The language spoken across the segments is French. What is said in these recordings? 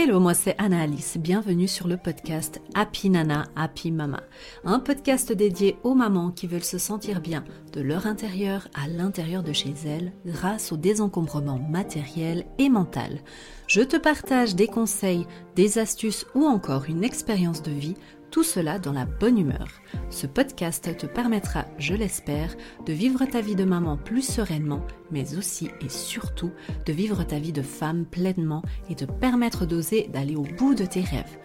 Hello, moi c'est Anna-Alice, bienvenue sur le podcast Happy Nana, Happy Mama, un podcast dédié aux mamans qui veulent se sentir bien de leur intérieur à l'intérieur de chez elles grâce au désencombrement matériel et mental. Je te partage des conseils, des astuces ou encore une expérience de vie tout cela dans la bonne humeur. Ce podcast te permettra, je l'espère, de vivre ta vie de maman plus sereinement, mais aussi et surtout de vivre ta vie de femme pleinement et te permettre d'oser d'aller au bout de tes rêves.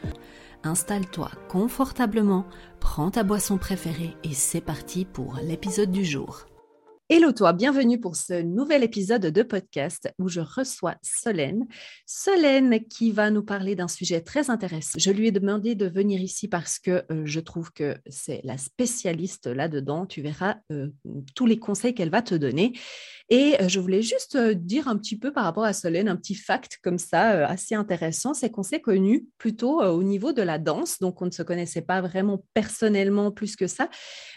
Installe-toi confortablement, prends ta boisson préférée et c'est parti pour l'épisode du jour. Hello toi, bienvenue pour ce nouvel épisode de podcast où je reçois Solène. Solène qui va nous parler d'un sujet très intéressant. Je lui ai demandé de venir ici parce que euh, je trouve que c'est la spécialiste là-dedans. Tu verras euh, tous les conseils qu'elle va te donner. Et euh, je voulais juste dire un petit peu par rapport à Solène, un petit fact comme ça, assez intéressant, c'est qu'on s'est connus plutôt au niveau de la danse. Donc on ne se connaissait pas vraiment personnellement plus que ça,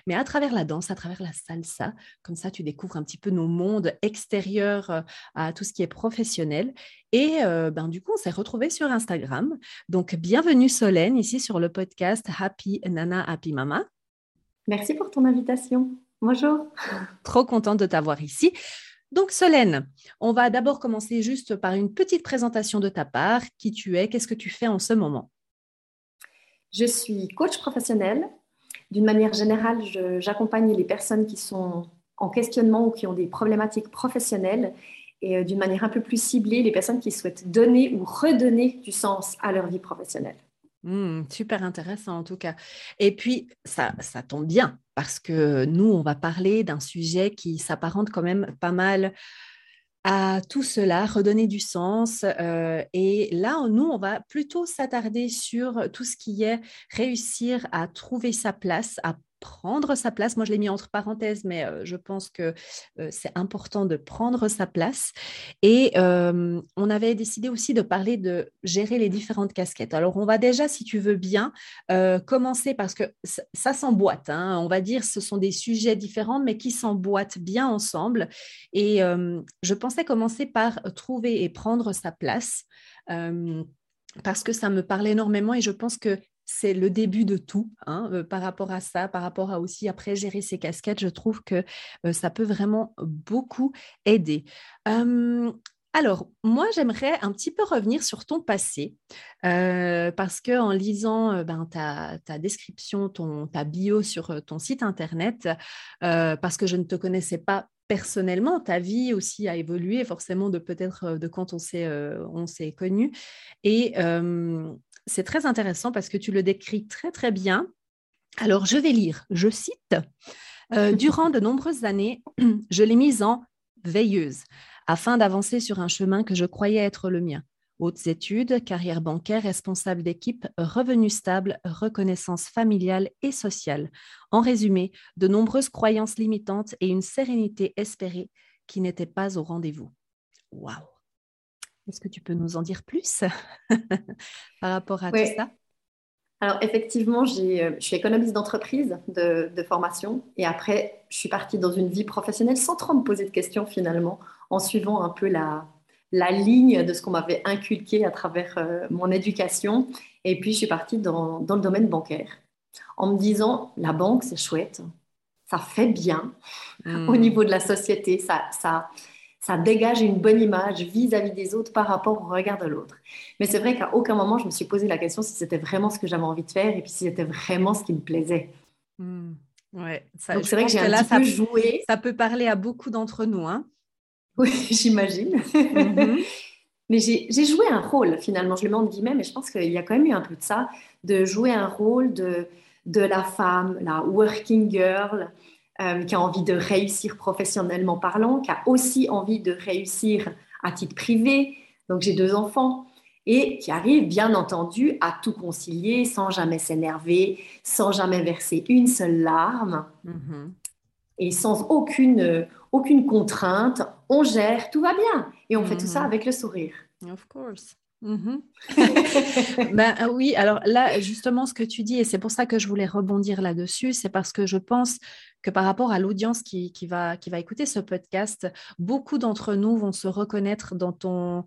mais à travers la danse, à travers la salsa, comme ça tu découvres un petit peu nos mondes extérieurs euh, à tout ce qui est professionnel. Et euh, ben, du coup, on s'est retrouvés sur Instagram. Donc, bienvenue Solène ici sur le podcast Happy Nana, Happy Mama. Merci pour ton invitation. Bonjour. Trop contente de t'avoir ici. Donc Solène, on va d'abord commencer juste par une petite présentation de ta part. Qui tu es? Qu'est-ce que tu fais en ce moment? Je suis coach professionnel. D'une manière générale, j'accompagne les personnes qui sont en questionnement ou qui ont des problématiques professionnelles et euh, d'une manière un peu plus ciblée, les personnes qui souhaitent donner ou redonner du sens à leur vie professionnelle. Mmh, super intéressant en tout cas. Et puis, ça, ça tombe bien parce que nous, on va parler d'un sujet qui s'apparente quand même pas mal à tout cela, redonner du sens. Euh, et là, nous, on va plutôt s'attarder sur tout ce qui est réussir à trouver sa place, à prendre sa place. Moi, je l'ai mis entre parenthèses, mais euh, je pense que euh, c'est important de prendre sa place. Et on avait décidé aussi de parler de gérer les différentes casquettes. Alors, on va déjà, si tu veux bien, euh, commencer parce que ça, s'emboîte. Hein. On va dire ce sont des sujets différents, mais qui s'emboîtent bien ensemble. Et je pensais commencer par trouver et prendre sa place parce que ça me parle énormément et je pense que c'est le début de tout hein, euh, par rapport à ça, par rapport à aussi après gérer ses casquettes. Je trouve que euh, ça peut vraiment beaucoup aider. alors, moi, j'aimerais un petit peu revenir sur ton passé, parce que en lisant ben, ta, description, ton, ta bio sur ton site internet, parce que je ne te connaissais pas personnellement, ta vie aussi a évolué forcément de peut-être de quand on s'est on s'est connu. Et c'est très intéressant parce que tu le décris très très bien. Alors, je vais lire, je cite, euh, Durant de nombreuses années, je l'ai mise en veilleuse afin d'avancer sur un chemin que je croyais être le mien. Hautes études, carrière bancaire, responsable d'équipe, revenus stables, reconnaissance familiale et sociale. En résumé, de nombreuses croyances limitantes et une sérénité espérée qui n'étaient pas au rendez-vous. Waouh est-ce que tu peux nous en dire plus par rapport à tout ça? Alors effectivement, euh, je suis économiste d'entreprise de, formation et après, je suis partie dans une vie professionnelle sans trop me poser de questions finalement, en suivant un peu la, la ligne de ce qu'on m'avait inculqué à travers euh, mon éducation. Et puis, je suis partie dans, dans, le domaine bancaire en me disant, la banque, c'est chouette, ça fait bien au hmm. niveau de la société, ça, ça, ça dégage une bonne image vis-à-vis des autres par rapport au regard de l'autre. Mais c'est vrai qu'à aucun moment, je me suis posé la question si c'était vraiment ce que j'avais envie de faire et puis si c'était vraiment ce qui me plaisait. Hmm. Ouais, Donc c'est vrai que j'ai un petit peu joué. Ça peut parler à beaucoup d'entre nous. Hein oui, j'imagine. Mhm. mais j'ai joué un rôle finalement, je le mets en guillemets, mais je pense qu'il y a quand même eu un peu de ça, de jouer un rôle de, de la femme, la working girl, euh, qui a envie de réussir professionnellement parlant, qui a aussi envie de réussir à titre privé. Donc j'ai deux enfants et qui arrive bien entendu à tout concilier sans jamais s'énerver, sans jamais verser une seule larme mm-hmm. et sans aucune, aucune contrainte. On gère, tout va bien et on fait tout ça mm-hmm. avec le sourire. Of course. Mhm. ben, ah oui, alors là, justement, ce que tu dis, et c'est pour ça que je voulais rebondir là-dessus, c'est parce que je pense que par rapport à l'audience qui, va, qui va écouter ce podcast, beaucoup d'entre nous vont se reconnaître dans ton,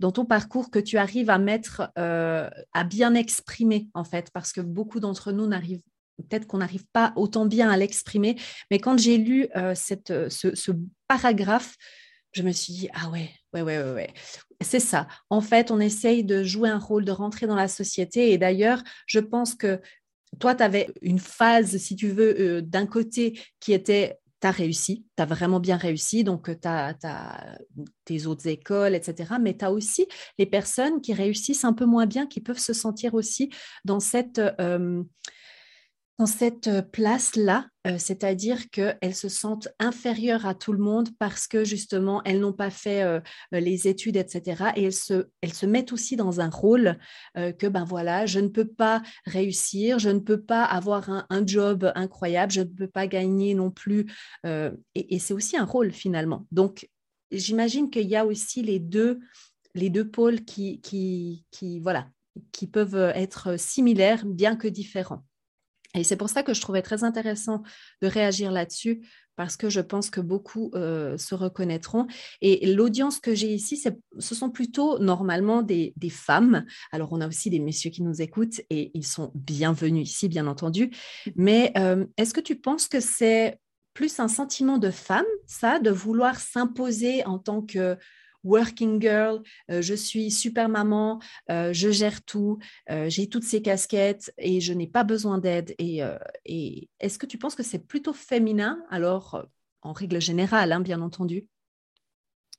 dans ton parcours que tu arrives à mettre, euh, à bien exprimer, en fait, parce que beaucoup d'entre nous n'arrivent peut-être qu'on n'arrive pas autant bien à l'exprimer, mais quand j'ai lu euh, cette, ce, ce paragraphe, je me suis dit, ah ouais, ouais, ouais, ouais, ouais. C'est ça. En fait, on essaye de jouer un rôle, de rentrer dans la société. Et d'ailleurs, je pense que toi, tu avais une phase, si tu veux, euh, d'un côté qui était tu as réussi, tu as vraiment bien réussi, donc tu as, tes autres écoles, etc. Mais tu as aussi les personnes qui réussissent un peu moins bien, qui peuvent se sentir aussi dans cette... Euh, dans cette euh, place-là, euh, c'est-à-dire qu'elles se sentent inférieures à tout le monde parce que justement, elles n'ont pas fait euh, les études, etc. Et elles se, mettent aussi dans un rôle que, ben voilà, je ne peux pas réussir, je ne peux pas avoir un, job incroyable, je ne peux pas gagner non plus. et, c'est aussi un rôle finalement. Donc, j'imagine qu'il y a aussi les deux, les deux pôles qui, qui, voilà, qui peuvent être similaires, bien que différents. Et c'est pour ça que je trouvais très intéressant de réagir là-dessus, parce que je pense que beaucoup euh, se reconnaîtront. Et l'audience que j'ai ici, ce sont plutôt normalement des, femmes. Alors, on a aussi des messieurs qui nous écoutent et ils sont bienvenus ici, bien entendu. Mais euh, est-ce que tu penses que c'est plus un sentiment de femme, ça, de vouloir s'imposer en tant que working girl, euh, je suis super maman, euh, je gère tout, euh, j'ai toutes ces casquettes et je n'ai pas besoin d'aide. Et, est-ce que tu penses que c'est plutôt féminin alors, en règle générale, hein, bien entendu?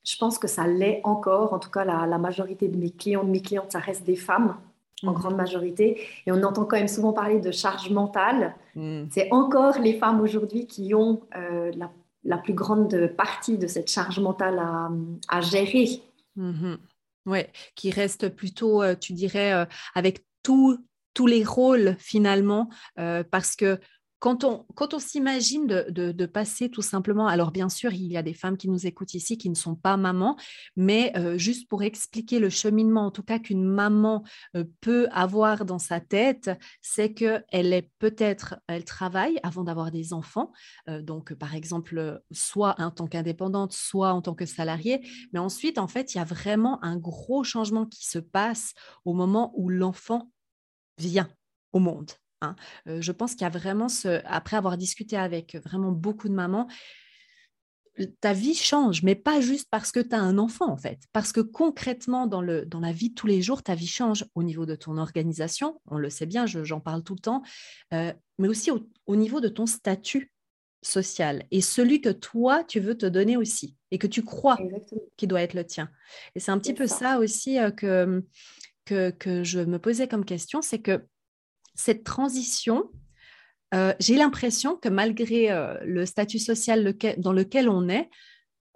Je pense que ça l'est encore. En tout cas, la, majorité de mes clients, de mes clientes, ça reste des femmes en mmh. grande majorité. Et on entend quand même souvent parler de charge mentale. Mmh. C'est encore les femmes aujourd'hui qui ont la la plus grande partie de cette charge mentale à, gérer. Oui, qui reste plutôt, euh, tu dirais, euh, avec tous les rôles finalement, euh, parce que quand on, s'imagine de, passer tout simplement, alors bien sûr, il y a des femmes qui nous écoutent ici qui ne sont pas mamans, mais euh, juste pour expliquer le cheminement, en tout cas qu'une maman euh, peut avoir dans sa tête, c'est qu'elle est peut-être, elle travaille avant d'avoir des enfants, euh, donc par exemple, soit en tant qu'indépendante, soit en tant que salariée, mais ensuite, en fait, il y a vraiment un gros changement qui se passe au moment où l'enfant vient au monde. Hein. je pense qu'il y a vraiment ce, après avoir discuté avec vraiment beaucoup de mamans, ta vie change, mais pas juste parce que tu as un enfant, en fait. Parce que concrètement, dans, le, dans la vie de tous les jours, ta vie change au niveau de ton organisation, on le sait bien, j'en parle tout le temps, mais aussi au, niveau de ton statut social et celui que toi, tu veux te donner aussi et que tu crois qui doit être le tien. Et c'est un petit peu ça, aussi que, que, que je me posais comme question, c'est que cette transition, euh, j'ai l'impression que malgré euh, le statut social dans lequel on est,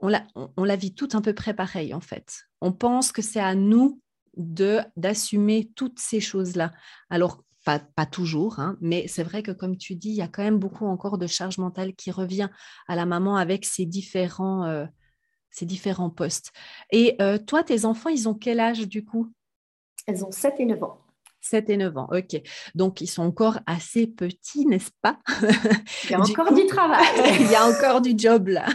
on la, vit tout un peu près pareil en fait. On pense que c'est à nous de d'assumer toutes ces choses-là. Alors, pas, toujours, hein, mais c'est vrai que comme tu dis, il y a quand même beaucoup encore de charge mentale qui revient à la maman avec ces différents, euh, différents postes. Et toi, tes enfants, ils ont quel âge du coup? Elles ont 7 et 9 ans. 7 et 9 ans, ok. Donc, ils sont encore assez petits, n'est-ce pas? Il y a encore du travail. Il y a encore du job là.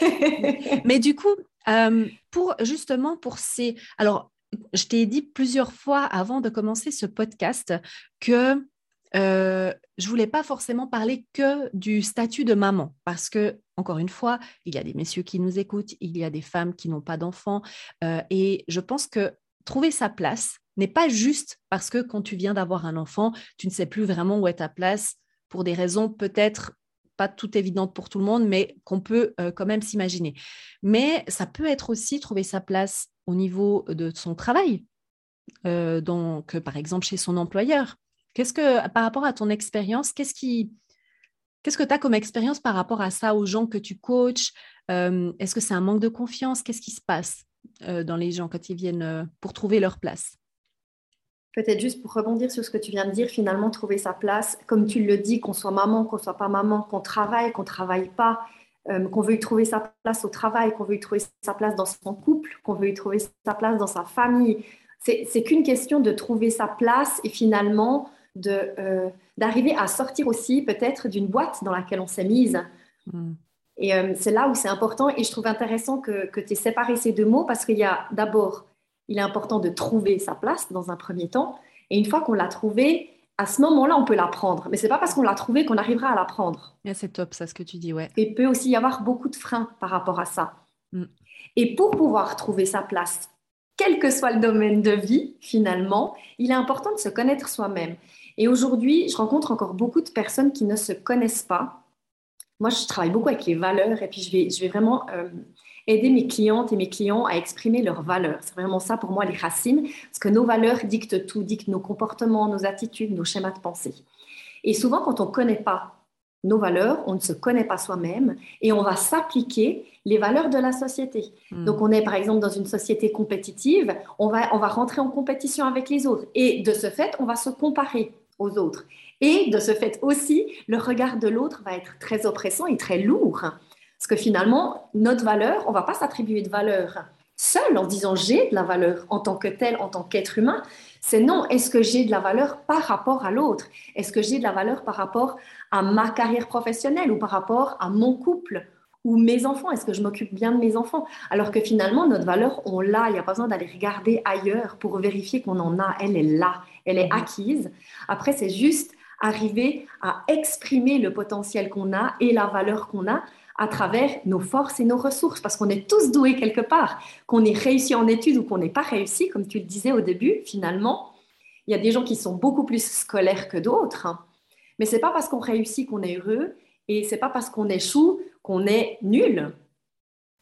Mais du coup, euh, pour justement pour ces... Alors, je t'ai dit plusieurs fois avant de commencer ce podcast que euh, je voulais pas forcément parler que du statut de maman parce que encore une fois, il y a des messieurs qui nous écoutent, il y a des femmes qui n'ont pas d'enfants euh, et je pense que trouver sa place n'est pas juste parce que quand tu viens d'avoir un enfant, tu ne sais plus vraiment où est ta place pour des raisons peut-être pas tout évidentes pour tout le monde, mais qu'on peut euh, quand même s'imaginer. Mais ça peut être aussi trouver sa place au niveau de son travail, euh, donc par exemple chez son employeur. Qu'est-ce que, par rapport à ton expérience, qu'est-ce qui, qu'est-ce que tu as comme expérience par rapport à ça, aux gens que tu coaches? Euh, Est-ce que c'est un manque de confiance? Qu'est-ce qui se passe dans les gens quand ils viennent pour trouver leur place? Peut-être juste pour rebondir sur ce que tu viens de dire, finalement, trouver sa place, comme tu le dis, qu'on soit maman, qu'on soit pas maman, qu'on travaille, qu'on travaille pas, euh, qu'on veut y trouver sa place au travail, qu'on veut y trouver sa place dans son couple, qu'on veut y trouver sa place dans sa famille. C'est qu'une question de trouver sa place et finalement euh, d'arriver à sortir aussi peut-être d'une boîte dans laquelle on s'est mise. Hmm. Et euh, c'est là où c'est important et je trouve intéressant que, que tu aies séparé ces deux mots parce qu'il y a d'abord, il est important de trouver sa place dans un premier temps et une fois qu'on l'a trouvée, à ce moment-là, on peut l'apprendre. Mais c'est pas parce qu'on l'a trouvée qu'on arrivera à l'apprendre. c'est top ça ce que tu dis, ouais. Et il peut aussi y avoir beaucoup de freins par rapport à ça. Hmm. Et pour pouvoir trouver sa place, quel que soit le domaine de vie, finalement, il est important de se connaître soi-même. Et aujourd'hui, je rencontre encore beaucoup de personnes qui ne se connaissent pas. Moi, je travaille beaucoup avec les valeurs et puis je vais, je vais vraiment euh, aider mes clientes et mes clients à exprimer leurs valeurs. C'est vraiment ça pour moi les racines, parce que nos valeurs dictent tout, dictent nos comportements, nos attitudes, nos schémas de pensée. Et souvent, quand on ne connaît pas nos valeurs, on ne se connaît pas soi-même et on va s'appliquer les valeurs de la société. Hmm. Donc on est par exemple dans une société compétitive, on va, on va rentrer en compétition avec les autres et de ce fait, on va se comparer aux autres. Et de ce fait aussi, le regard de l'autre va être très oppressant et très lourd. Parce que finalement, notre valeur, on ne va pas s'attribuer de valeur seul en disant j'ai de la valeur en tant que tel, en tant qu'être humain. C'est non, est-ce que j'ai de la valeur par rapport à l'autre? Est-ce que j'ai de la valeur par rapport à ma carrière professionnelle ou par rapport à mon couple ou mes enfants? Est-ce que je m'occupe bien de mes enfants? Alors que finalement, notre valeur, on l'a. Il n'y a pas besoin d'aller regarder ailleurs pour vérifier qu'on en a. Elle est là, elle est acquise. Après, c'est juste arriver à exprimer le potentiel qu'on a et la valeur qu'on a à travers nos forces et nos ressources, parce qu'on est tous doués quelque part, qu'on ait réussi en études ou qu'on n'ait pas réussi, comme tu le disais au début, finalement, il y a des gens qui sont beaucoup plus scolaires que d'autres, hein. mais c'est pas parce qu'on réussit qu'on est heureux, et c'est pas parce qu'on échoue qu'on est nul.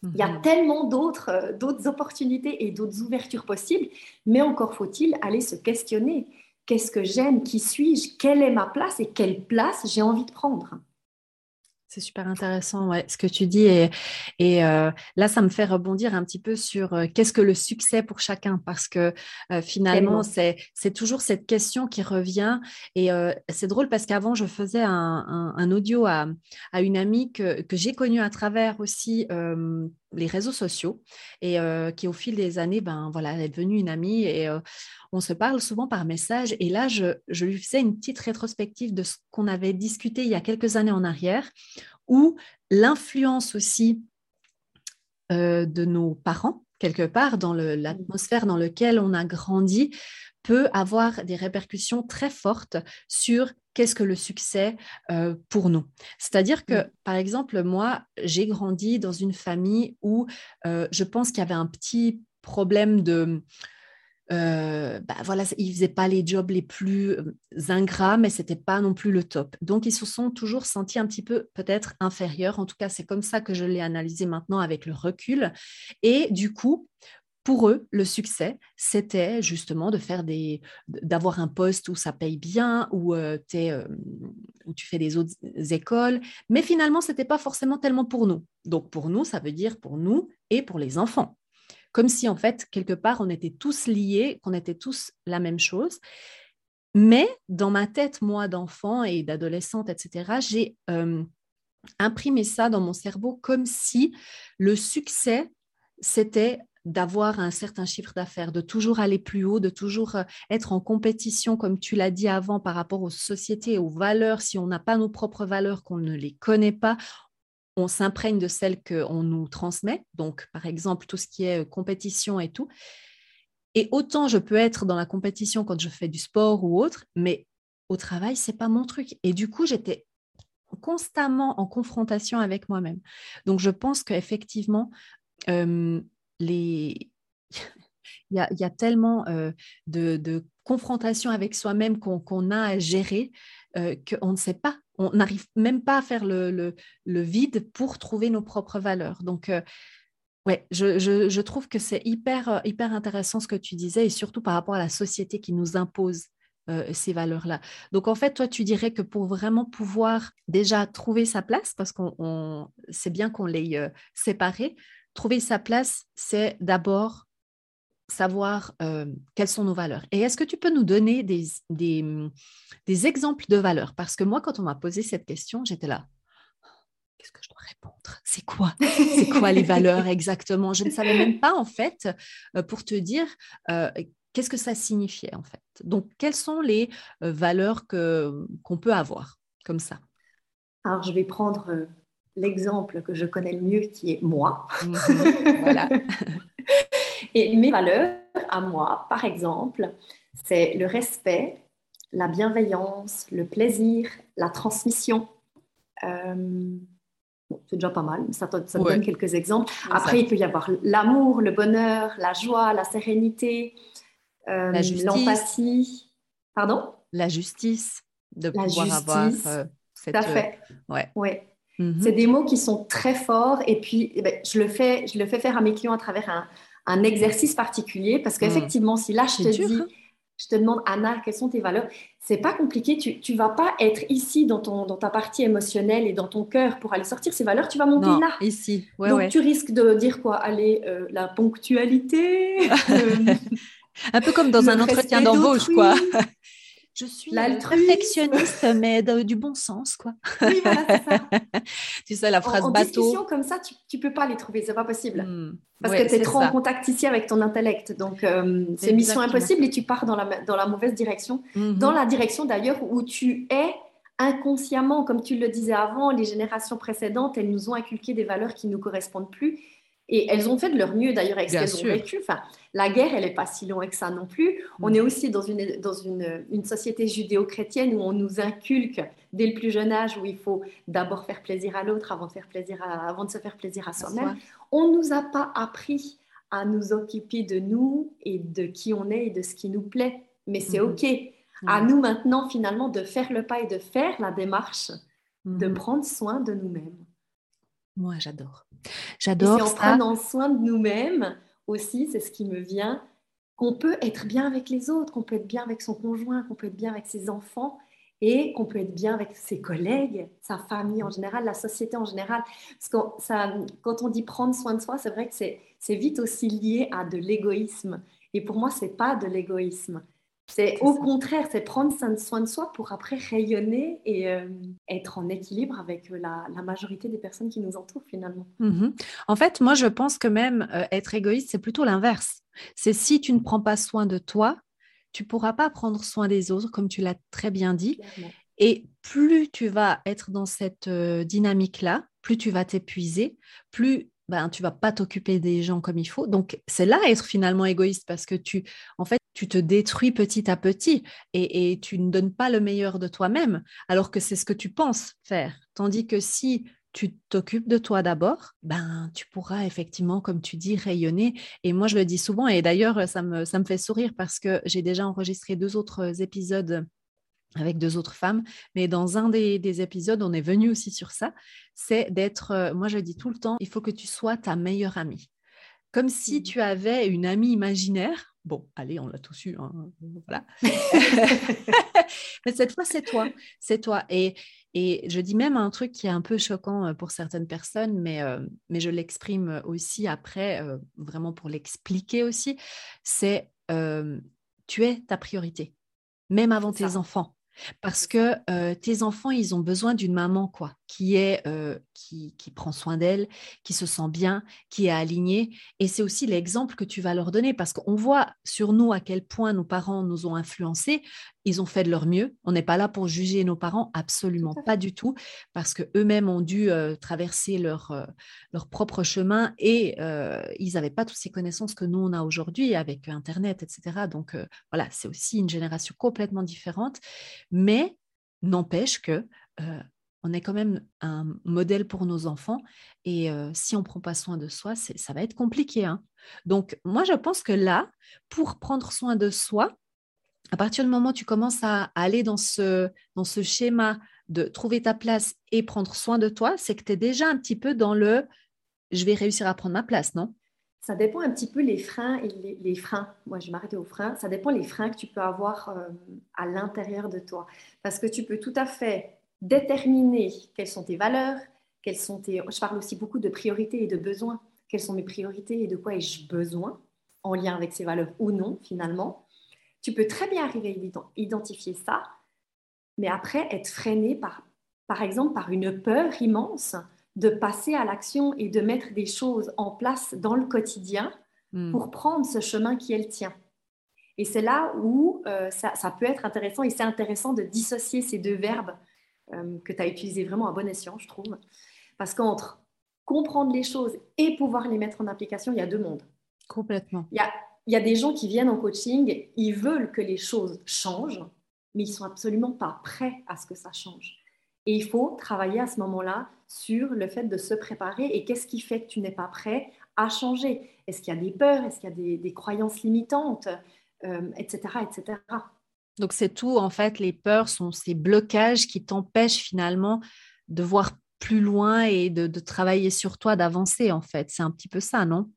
Il y a mhm. tellement d'autres, euh, d'autres opportunités et d'autres ouvertures possibles, mais encore faut-il aller se questionner. Qu'est-ce que j'aime? Qui suis-je? Quelle est ma place et quelle place j'ai envie de prendre? C'est super intéressant, ouais, ce que tu dis. Et, et euh, là, ça me fait rebondir un petit peu sur euh, qu'est-ce que le succès pour chacun, parce que euh, finalement, c'est, c'est toujours cette question qui revient. Et c'est drôle parce qu'avant, je faisais un, un, audio à, à, une amie que, que j'ai connue à travers aussi les réseaux sociaux et qui, au fil des années, ben voilà, elle est devenue une amie et on se parle souvent par message. Et là, je, lui faisais une petite rétrospective de ce qu'on avait discuté il y a quelques années en arrière, où l'influence aussi de nos parents, quelque part, dans mmh. l'atmosphère dans laquelle on a grandi, peut avoir des répercussions très fortes sur qu'est-ce que le succès pour nous? C'est-à-dire que, mmh. par exemple, moi, j'ai grandi dans une famille où je pense qu'il y avait un petit problème de euh, bah voilà, ils faisaient pas les jobs les plus ingrats, mais c'était pas non plus le top. Donc ils se sont toujours sentis un petit peu peut-être inférieurs. En tout cas, c'est comme ça que je l'ai analysé maintenant avec le recul. Et du coup, pour eux, le succès, c'était justement de faire des, d'avoir un poste où ça paye bien, où, euh, euh, où tu fais des autres écoles. Mais finalement, c'était pas forcément tellement pour nous. Donc pour nous, ça veut dire pour nous et pour les enfants comme si en fait, quelque part, on était tous liés, qu'on était tous la même chose. Mais dans ma tête, moi, d'enfant et d'adolescente, etc., j'ai euh, imprimé ça dans mon cerveau comme si le succès, c'était d'avoir un certain chiffre d'affaires, de toujours aller plus haut, de toujours euh, être en compétition, comme tu l'as dit avant, par rapport aux sociétés, aux valeurs. Si on n'a pas nos propres valeurs, qu'on ne les connaît pas, on s'imprègne de celles qu'on nous transmet, donc par exemple tout ce qui est euh, compétition et tout. Et autant je peux être dans la compétition quand je fais du sport ou autre, mais au travail, c'est pas mon truc. Et du coup, j'étais constamment en confrontation avec moi-même. Donc je pense qu'effectivement, euh, il, y a, tellement euh, de, de confrontation avec soi-même qu'on a à gérer qu'on ne sait pas on n'arrive même pas à faire le, vide pour trouver nos propres valeurs. Donc, euh, ouais, je, trouve que c'est hyper, euh, hyper intéressant ce que tu disais, et surtout par rapport à la société qui nous impose euh, ces valeurs-là. Donc, en fait, toi, tu dirais que pour vraiment pouvoir déjà trouver sa place, parce qu'on c'est bien qu'on l'ait séparé, trouver sa place, c'est d'abord savoir quelles sont nos valeurs. Et est-ce que tu peux nous donner des, des, exemples de valeurs? Parce que moi, quand on m'a posé cette question, j'étais là. Qu'est-ce que je dois répondre? C'est quoi? C'est quoi les valeurs exactement? Je ne savais même pas, en fait, pour te dire qu'est-ce que ça signifiait en fait. Donc, quelles sont les euh, valeurs qu'on peut avoir comme ça? Alors, je vais prendre euh, l'exemple que je connais le mieux, qui est moi. Voilà. Et mes valeurs à moi, par exemple, c'est le respect, la bienveillance, le plaisir, la transmission. Euh, c'est déjà pas mal, ça te, ça donne quelques exemples. Après, il peut y avoir l'amour, le bonheur, la joie, la sérénité, euh, l'empathie. Pardon? La justice, de pouvoir avoir euh, cette... Tout à fait. ouais. ouais. Mhm. C'est des mots qui sont très forts et puis eh ben, je, le fais, je le fais faire à mes clients à travers un, un exercice particulier parce qu'effectivement, si là je te dis, hein. je te demande, Anna, quelles sont tes valeurs C'est pas compliqué. Tu ne vas pas être ici dans, ton, dans ta partie émotionnelle et dans ton cœur pour aller sortir ces valeurs. Tu vas monter là. Ici. Donc tu risques de dire quoi? Allez, euh, la ponctualité. Euh, un peu comme dans un entretien d'embauche, quoi je suis perfectionniste, mais du bon sens, quoi. Oui, voilà, c'est ça. tu sais, la phrase en, en bateau. discussion comme ça, tu ne peux pas les trouver, c'est pas possible. Hmm. Parce que tu es trop en contact ici avec ton intellect. Donc, euh, c'est mission impossible et tu pars dans la, dans la mauvaise direction. Mhm. Dans la direction, d'ailleurs, où tu es inconsciemment, comme tu le disais avant, les générations précédentes, elles nous ont inculqué des valeurs qui ne nous correspondent plus. Et elles ont fait de leur mieux d'ailleurs avec ce qu'elles ont vécu. Enfin, la guerre, elle n'est pas si loin que ça non plus. On est aussi dans une, dans une, une société judéo-chrétienne où on nous inculque dès le plus jeune âge où il faut d'abord faire plaisir à l'autre avant, de faire plaisir avant de se faire plaisir à soi-même. On ne nous a pas appris à nous occuper de nous et de qui on est et de ce qui nous plaît. Mais c'est mhm. OK. À nous maintenant, finalement, de faire le pas et de faire la démarche, de mhm. prendre soin de nous-mêmes. Moi, j'adore. J'adore. Et en prenant soin de nous-mêmes aussi, c'est ce qui me vient, qu'on peut être bien avec les autres, qu'on peut être bien avec son conjoint, qu'on peut être bien avec ses enfants et qu'on peut être bien avec ses collègues, sa famille en général, la société en général. Parce que ça, quand on dit prendre soin de soi, c'est vrai que c'est vite aussi lié à de l'égoïsme. Et pour moi, c'est pas de l'égoïsme. C'est au contraire, c'est prendre soin de soi pour après rayonner et euh, être en équilibre avec euh, la, majorité des personnes qui nous entourent finalement. Mhm. En fait, moi, je pense que même euh, être égoïste, c'est plutôt l'inverse. C'est si tu ne prends pas soin de toi, tu pourras pas prendre soin des autres, comme tu l'as très bien dit. Et plus tu vas être dans cette dynamique-là, plus tu vas t'épuiser, plus ben, tu vas pas t'occuper des gens comme il faut. Donc, c'est là être finalement égoïste parce que tu, en fait, tu te détruis petit à petit et, tu ne donnes pas le meilleur de toi-même alors que c'est ce que tu penses faire. Tandis que si tu t'occupes de toi d'abord, ben, tu pourras effectivement, comme tu dis, rayonner. Et moi, je le dis souvent, et d'ailleurs, ça me, ça me fait sourire parce que j'ai déjà enregistré deux autres épisodes avec deux autres femmes. Mais dans un des, épisodes, on est venu aussi sur ça, c'est d'être, euh, moi je dis tout le temps, il faut que tu sois ta meilleure amie. Comme si mmh. tu avais une amie imaginaire. Bon, allez, on l'a tous eu, hein, voilà. mais cette fois, c'est toi, c'est toi. Et, et je dis même un truc qui est un peu choquant euh, pour certaines personnes, mais, euh, mais je l'exprime aussi après, vraiment pour l'expliquer aussi, c'est tu es ta priorité, même avant tes enfants. Parce que tes enfants, ils ont besoin d'une maman, quoi, qui est qui, qui, prend soin d'elle, qui se sent bien, qui est alignée. Et c'est aussi l'exemple que tu vas leur donner, parce qu'on voit sur nous à quel point nos parents nous ont influencés. Ils ont fait de leur mieux. On n'est pas là pour juger nos parents, absolument pas du tout, parce que eux-mêmes ont dû traverser leur leur propre chemin et ils n'avaient pas toutes ces connaissances que nous on a aujourd'hui avec Internet, etc. Donc voilà, c'est aussi une génération complètement différente mais n'empêche que euh, on est quand même un modèle pour nos enfants et euh, si on ne prend pas soin de soi, ça va être compliqué. Hein. Donc moi, je pense que là, pour prendre soin de soi, à partir du moment où tu commences à, aller dans ce, schéma de trouver ta place et prendre soin de toi, c'est que tu es déjà un petit peu dans le je vais réussir à prendre ma place, non? Ça dépend un petit peu les freins et les, freins. Moi, je vais m'arrêter aux freins. Ça dépend les freins que tu peux avoir euh, à l'intérieur de toi. Parce que tu peux tout à fait déterminer quelles sont tes valeurs, quelles sont tes... Je parle aussi beaucoup de priorités et de besoins. Quelles sont mes priorités et de quoi ai-je besoin en lien avec ces valeurs ou non, finalement. Tu peux très bien arriver à identifier ça, mais après être freiné par, par exemple, par une peur immense de passer à l'action et de mettre des choses en place dans le quotidien hmm. pour prendre ce chemin qui est le tien. Et c'est là où euh, ça, peut être intéressant et c'est intéressant de dissocier ces deux verbes euh, que tu as utilisés vraiment à bon escient, je trouve. Parce qu'entre comprendre les choses et pouvoir les mettre en application, il y a deux mondes. Complètement. Il y a, il y a des gens qui viennent en coaching, ils veulent que les choses changent, mais ils sont absolument pas prêts à ce que ça change. Et il faut travailler à ce moment-là sur le fait de se préparer et qu'est-ce qui fait que tu n'es pas prêt à changer? Est-ce qu'il y a des peurs? Est-ce qu'il y a des croyances limitantes? Etc., euh, etc. Donc c'est tout, en fait, les peurs sont ces blocages qui t'empêchent finalement de voir plus loin et de, travailler sur toi, d'avancer, en fait. C'est un petit peu ça, non?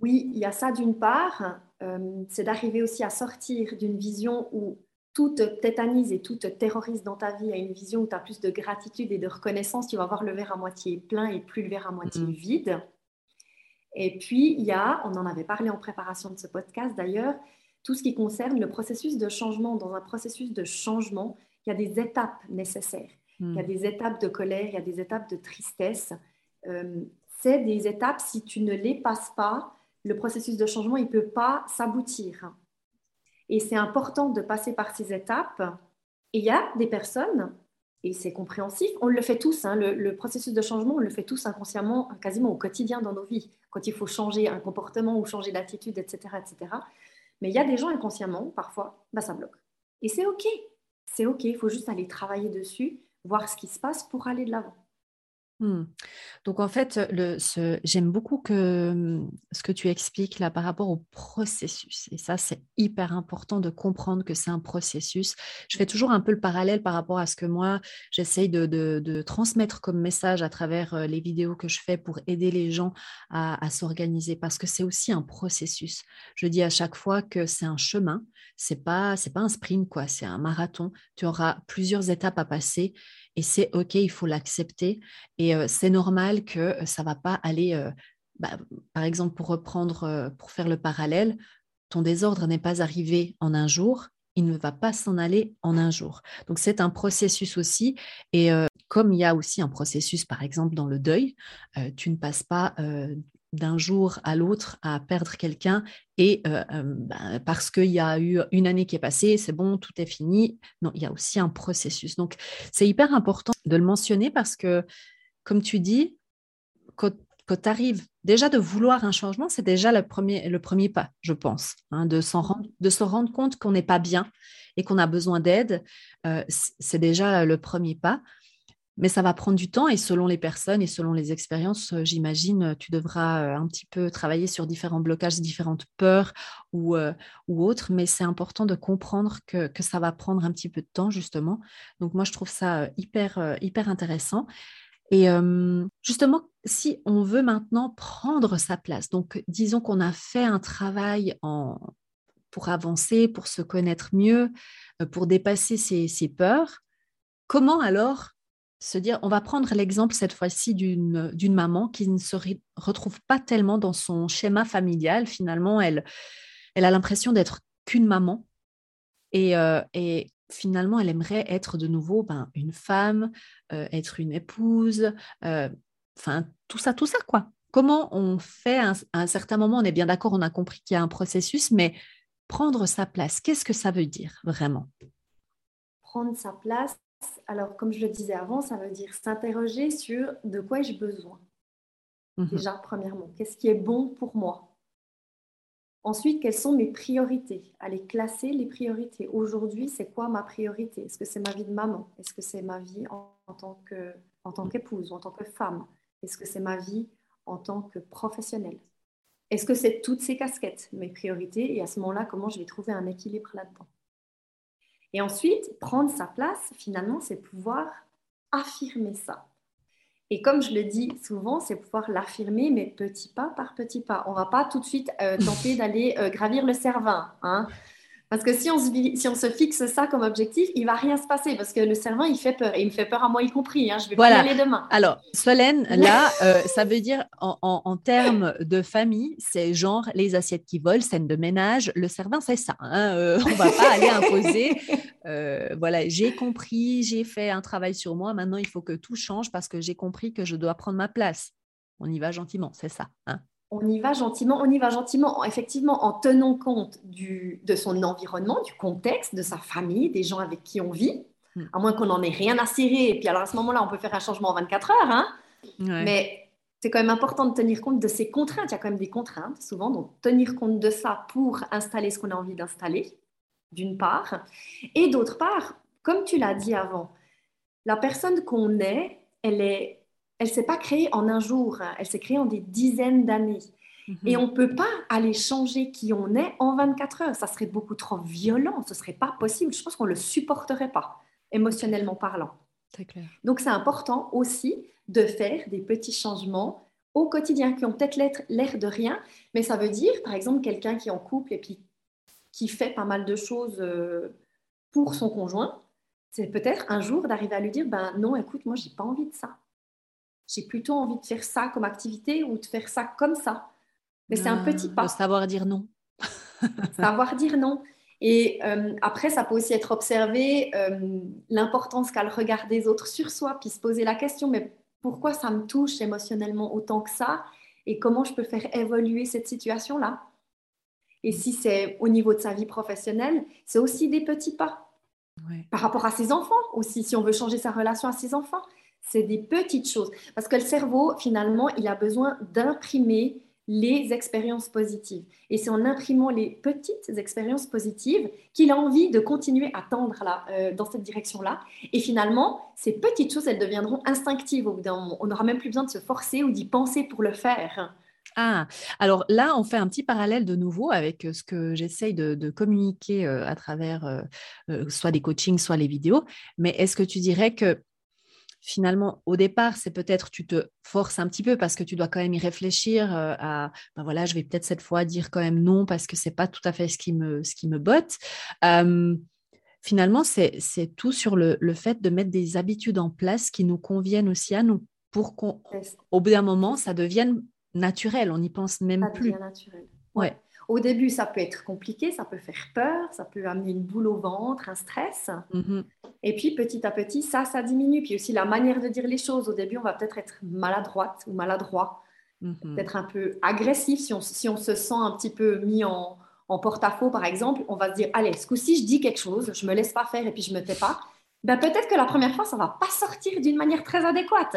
Oui, il y a ça d'une part. Euh, c'est d'arriver aussi à sortir d'une vision où tout te tétanise et tout te terrorise dans ta vie à une vision où tu as plus de gratitude et de reconnaissance. Tu vas voir le verre à moitié plein et plus le verre à moitié mmh. vide. Et puis, il y a, on en avait parlé en préparation de ce podcast d'ailleurs, tout ce qui concerne le processus de changement. Dans un processus de changement, il y a des étapes nécessaires. Il y a hmm. des étapes de colère, il y a des étapes de tristesse. Euh, c'est des étapes, si tu ne les passes pas, le processus de changement, il ne peut pas s'aboutir. Et c'est important de passer par ces étapes. Et il y a des personnes, et c'est compréhensif, on le fait tous, hein, le, le, processus de changement, on le fait tous inconsciemment, quasiment au quotidien dans nos vies. Quand il faut changer un comportement ou changer d'attitude, etc., etc. Mais il y a des gens inconsciemment, parfois, bah, ça bloque. Et c'est OK. C'est OK. Il faut juste aller travailler dessus, voir ce qui se passe pour aller de l'avant. Hmm. Donc en fait, j'aime beaucoup que, ce que tu expliques là par rapport au processus. Et ça, c'est hyper important de comprendre que c'est un processus. Je fais toujours un peu le parallèle par rapport à ce que moi, j'essaye de, transmettre comme message à travers les vidéos que je fais pour aider les gens à, s'organiser, parce que c'est aussi un processus. Je dis à chaque fois que c'est un chemin, c'est pas, pas un sprint, quoi, c'est un marathon. Tu auras plusieurs étapes à passer et c'est OK, il faut l'accepter. Et c'est normal que ça ne va pas aller, bah, par exemple, pour reprendre, pour faire le parallèle, ton désordre n'est pas arrivé en un jour, il ne va pas s'en aller en un jour. Donc c'est un processus aussi. Et comme il y a aussi un processus, par exemple, dans le deuil, tu ne passes pas d'un jour à l'autre à perdre quelqu'un et euh, euh, ben, parce qu'il y a eu une année qui est passée, c'est bon, tout est fini. Non, il y a aussi un processus. Donc, c'est hyper important de le mentionner parce que, comme tu dis, quand, tu arrives déjà de vouloir un changement, c'est déjà le premier, le premier pas, je pense, hein, de, s'en rendre, de se rendre compte qu'on n'est pas bien et qu'on a besoin d'aide. Euh, c'est déjà le premier pas. Mais ça va prendre du temps et selon les personnes et selon les expériences, euh, j'imagine, euh, tu devras euh, un petit peu travailler sur différents blocages, différentes peurs ou, ou autres. Mais c'est important de comprendre que, que, ça va prendre un petit peu de temps, justement. Donc moi, je trouve ça hyper, hyper intéressant. Et justement, si on veut maintenant prendre sa place, donc disons qu'on a fait un travail en, pour avancer, pour se connaître mieux, pour dépasser ses, ses peurs, comment alors se dire, on va prendre l'exemple cette fois-ci d'une maman qui ne se retrouve pas tellement dans son schéma familial. Finalement, elle, elle a l'impression d'être qu'une maman. Et, euh, et, finalement, elle aimerait être de nouveau ben, une femme, euh, être une épouse, euh, enfin, tout ça, tout ça, quoi. Comment on fait à un certain moment, on est bien d'accord, on a compris qu'il y a un processus, mais prendre sa place, qu'est-ce que ça veut dire vraiment? Prendre sa place, alors comme je le disais avant, ça veut dire s'interroger sur de quoi ai-je besoin. Mhm. Déjà, premièrement, qu'est-ce qui est bon pour moi? Ensuite, quelles sont mes priorités? Aller classer les priorités. Aujourd'hui, c'est quoi ma priorité? Est-ce que c'est ma vie de maman? Est-ce que c'est ma vie en, tant que, en tant qu'épouse ou en tant que femme? Est-ce que c'est ma vie en tant que professionnelle? Est-ce que c'est toutes ces casquettes, mes priorités? Et à ce moment-là, comment je vais trouver un équilibre là-dedans? Et ensuite, prendre sa place, finalement, c'est pouvoir affirmer ça. Et comme je le dis souvent, c'est pouvoir l'affirmer, mais petit pas par petit pas. On ne va pas tout de suite euh, tenter d'aller euh, gravir le cervin. Hein. Parce que si on, se, si on se fixe ça comme objectif, il va rien se passer parce que le cerveau, il fait peur. Et il me fait peur à moi y compris. Hein. Je vais voilà. y aller demain. Alors, Solène, là, euh, ça veut dire en, termes de famille, c'est genre les assiettes qui volent, scène de ménage. Le cerveau, c'est ça. Hein. Euh, on va pas aller imposer. Euh, voilà, j'ai compris, j'ai fait un travail sur moi. Maintenant, il faut que tout change parce que j'ai compris que je dois prendre ma place. On y va gentiment, c'est ça. Hein on y va gentiment, on y va gentiment, effectivement, en tenant compte du, de son environnement, du contexte, de sa famille, des gens avec qui on vit, hmm. à moins qu'on n'en ait rien à cirer. Et puis alors à ce moment-là, on peut faire un changement en 24 heures. Hein Mais c'est quand même important de tenir compte de ces contraintes. Il y a quand même des contraintes, souvent, donc tenir compte de ça pour installer ce qu'on a envie d'installer, d'une part. Et d'autre part, comme tu l'as dit avant, la personne qu'on est, elle est elle s'est pas créée en un jour, hein. elle s'est créée en des dizaines d'années. Mhm. Et on ne peut pas aller changer qui on est en 24 heures. Ça serait beaucoup trop violent, ce serait pas possible. Je pense qu'on ne le supporterait pas, émotionnellement parlant. Clair. Donc c'est important aussi de faire des petits changements au quotidien qui ont peut-être l'air de rien, mais ça veut dire, par exemple, quelqu'un qui est en couple et puis qui fait pas mal de choses euh, pour son conjoint, c'est peut-être un jour d'arriver à lui dire, ben non, écoute, moi, j'ai pas envie de ça j'ai plutôt envie de faire ça comme activité ou de faire ça comme ça. Mais c'est un ah, petit pas. savoir dire non. savoir dire non. Et euh, après, ça peut aussi être observé euh, l'importance qu'a le regard des autres sur soi, puis se poser la question, mais pourquoi ça me touche émotionnellement autant que ça? Et comment je peux faire évoluer cette situation-là? Et si c'est au niveau de sa vie professionnelle, c'est aussi des petits pas. Par rapport à ses enfants aussi, si on veut changer sa relation à ses enfants, c'est des petites choses. Parce que le cerveau, finalement, il a besoin d'imprimer les expériences positives. Et c'est en imprimant les petites expériences positives qu'il a envie de continuer à tendre là, euh, dans cette direction-là. Et finalement, ces petites choses, elles deviendront instinctives au bout d'un moment. On n'aura même plus besoin de se forcer ou d'y penser pour le faire. Ah, alors là, on fait un petit parallèle de nouveau avec euh, ce que j'essaye de, communiquer euh, à travers soit des coachings, soit les vidéos. Mais est-ce que tu dirais que finalement, au départ, c'est peut-être tu te forces un petit peu parce que tu dois quand même y réfléchir euh, à, ben voilà, je vais peut-être cette fois dire quand même non parce que c'est pas tout à fait ce qui me, ce qui me botte. finalement, c'est tout sur le, fait de mettre des habitudes en place qui nous conviennent aussi à nous pour qu'au bout d'un moment, ça devienne naturel. On n'y pense même ça plus. Naturel. Ouais. Au début, ça peut être compliqué, ça peut faire peur, ça peut amener une boule au ventre, un stress. Mm-hmm. Et puis petit à petit, ça, ça diminue. Puis aussi la manière de dire les choses. Au début, on va peut-être être maladroite ou maladroit, mm-hmm. peut-être un peu agressif. Si on, si on se sent un petit peu mis en, en porte-à-faux, par exemple, on va se dire, allez, ce coup-ci, je dis quelque chose, je me laisse pas faire et puis je me tais pas. Ben, peut-être que la première fois, ça va pas sortir d'une manière très adéquate.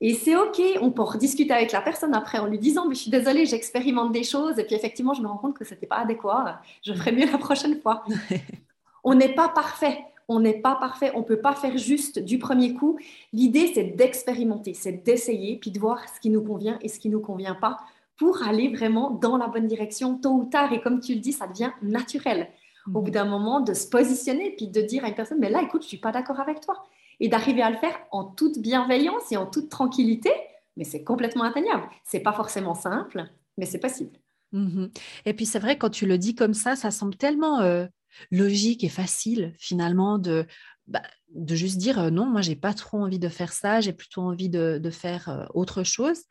Et c'est OK, on peut rediscuter avec la personne après en lui disant, mais je suis désolée, j'expérimente des choses, et puis effectivement, je me rends compte que ce n'était pas adéquat, je ferai mieux la prochaine fois. on n'est pas parfait, on n'est pas parfait, on ne peut pas faire juste du premier coup. L'idée, c'est d'expérimenter, c'est d'essayer, puis de voir ce qui nous convient et ce qui ne nous convient pas pour aller vraiment dans la bonne direction tôt ou tard. Et comme tu le dis, ça devient naturel. Au bout mhm. d'un moment, de se positionner, puis de dire à une personne, mais là, écoute, je ne suis pas d'accord avec toi et d'arriver à le faire en toute bienveillance et en toute tranquillité, mais c'est complètement atteignable. C'est pas forcément simple, mais c'est possible. Mhm. Et puis c'est vrai, quand tu le dis comme ça, ça semble tellement euh, logique et facile finalement de, bah, de juste dire euh, non, moi j'ai pas trop envie de faire ça, j'ai plutôt envie de, faire euh, autre chose.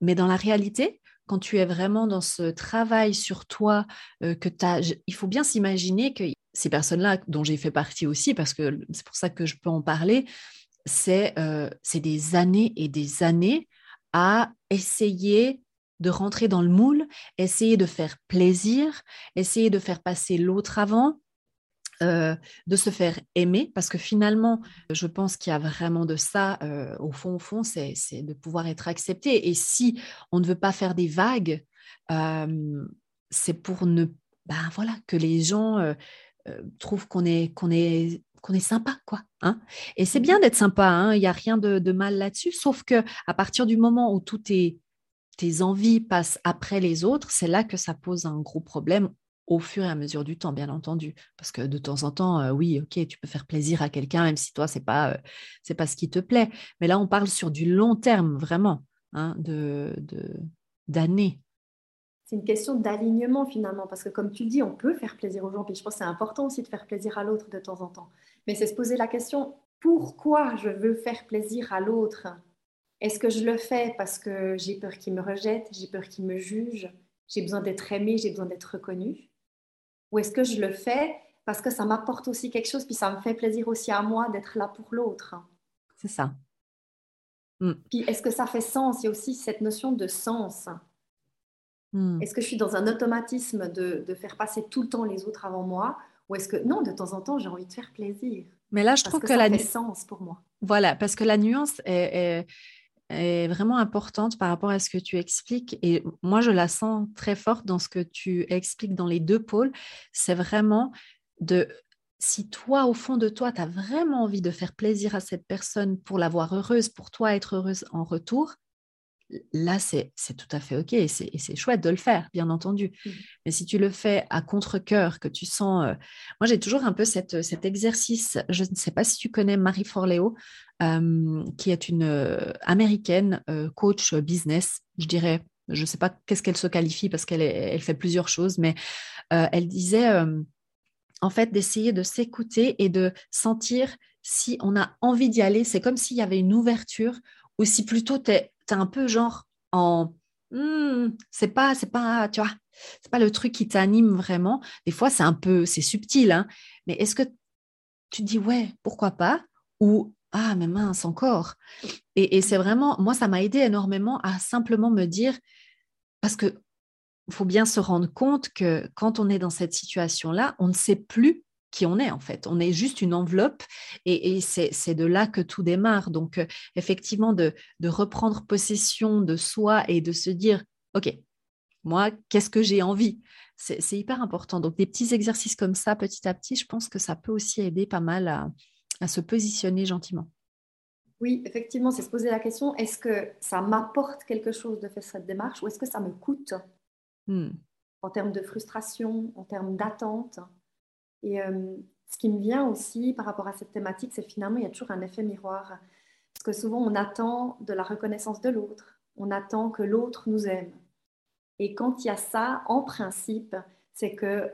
Mais dans la réalité, quand tu es vraiment dans ce travail sur toi, que as, il faut bien s'imaginer que ces personnes-là, dont j'ai fait partie aussi, parce que c'est pour ça que je peux en parler, c'est euh, des années et des années à essayer de rentrer dans le moule, essayer de faire plaisir, essayer de faire passer l'autre avant, euh, de se faire aimer, parce que finalement, je pense qu'il y a vraiment de ça, euh, au fond, au fond, c'est de pouvoir être accepté. Et si on ne veut pas faire des vagues, c'est pour ne, ben voilà, que les gens euh, trouve qu'on est, qu'on est, qu'on est sympa, quoi. Hein et c'est bien d'être sympa, hein, il n'y a rien de, mal là-dessus, sauf que à partir du moment où toutes tes, tes envies passent après les autres, c'est là que ça pose un gros problème au fur et à mesure du temps, bien entendu. Parce que de temps en temps, euh, oui, ok, tu peux faire plaisir à quelqu'un, même si toi, c'est pas, euh, c'est pas ce qui te plaît. Mais là, on parle sur du long terme, vraiment, hein, de, d'années c'est une question d'alignement finalement, parce que comme tu dis, on peut faire plaisir aux gens, puis je pense que c'est important aussi de faire plaisir à l'autre de temps en temps. Mais c'est se poser la question, pourquoi je veux faire plaisir à l'autre? Est-ce que je le fais parce que j'ai peur qu'il me rejette, j'ai peur qu'il me juge, j'ai besoin d'être aimé, j'ai besoin d'être reconnu? Ou est-ce que je le fais parce que ça m'apporte aussi quelque chose, puis ça me fait plaisir aussi à moi d'être là pour l'autre? C'est ça. Mm. Puis est-ce que ça fait sens? Il y a aussi cette notion de sens Hmm. Est-ce que je suis dans un automatisme de, de, faire passer tout le temps les autres avant moi Ou est-ce que non, de temps en temps, j'ai envie de faire plaisir? Mais là, je trouve que, ça la fait sens pour moi. Voilà, parce que la nuance est, est, vraiment importante par rapport à ce que tu expliques. Et moi, je la sens très forte dans ce que tu expliques dans les deux pôles. C'est vraiment de si toi, au fond de toi, tu as vraiment envie de faire plaisir à cette personne pour la voir heureuse, pour toi être heureuse en retour, là, c'est tout à fait OK et c'est chouette de le faire, bien entendu. Mmh. Mais si tu le fais à contre-coeur, que tu sens... Euh, moi, j'ai toujours un peu cette, cet exercice, je ne sais pas si tu connais Marie Forleo, euh, qui est une euh, américaine coach business, je dirais. Je ne sais pas qu'est-ce qu'elle se qualifie parce qu'elle elle fait plusieurs choses, mais elle disait en fait d'essayer de s'écouter et de sentir si on a envie d'y aller. C'est comme s'il y avait une ouverture ou si plutôt tu es un peu genre en hmm, c'est pas c'est pas tu vois c'est pas le truc qui t'anime vraiment. Des fois c'est un peu c'est subtil hein, mais est-ce que tu dis ouais pourquoi pas? Ou ah mais mince encore. Et, c'est vraiment moi ça m'a aidé énormément à simplement me dire parce que faut bien se rendre compte que quand on est dans cette situation là on ne sait plus qui on est en fait. On est juste une enveloppe et, c'est de là que tout démarre. Donc euh, effectivement, de, reprendre possession de soi et de se dire, OK, moi, qu'est-ce que j'ai envie? C'est hyper important. Donc des petits exercices comme ça, petit à petit, je pense que ça peut aussi aider pas mal à, se positionner gentiment. Oui, effectivement, c'est se poser la question, est-ce que ça m'apporte quelque chose de faire cette démarche ou est-ce que ça me coûte? Hmm. en termes de frustration, en termes d'attente? Et euh, ce qui me vient aussi par rapport à cette thématique, c'est finalement, il y a toujours un effet miroir. Parce que souvent, on attend de la reconnaissance de l'autre. On attend que l'autre nous aime. Et quand il y a ça, en principe, c'est que